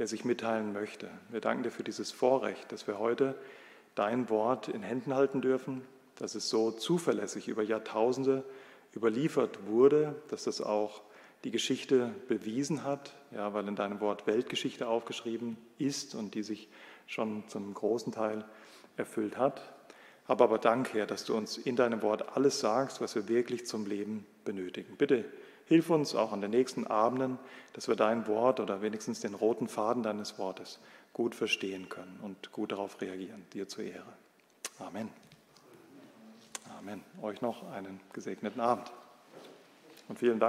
S1: der sich mitteilen möchte. Wir danken dir für dieses Vorrecht, dass wir heute dein Wort in Händen halten dürfen, dass es so zuverlässig über Jahrtausende überliefert wurde, dass das auch die Geschichte bewiesen hat, ja, weil in deinem Wort Weltgeschichte aufgeschrieben ist und die sich schon zum großen Teil erfüllt hat. Habe aber Dank, Herr, dass du uns in deinem Wort alles sagst, was wir wirklich zum Leben benötigen. Bitte hilf uns auch an den nächsten Abenden, dass wir dein Wort oder wenigstens den roten Faden deines Wortes gut verstehen können und gut darauf reagieren. Dir zur Ehre. Amen. Amen. Euch noch einen gesegneten Abend. Und vielen Dank.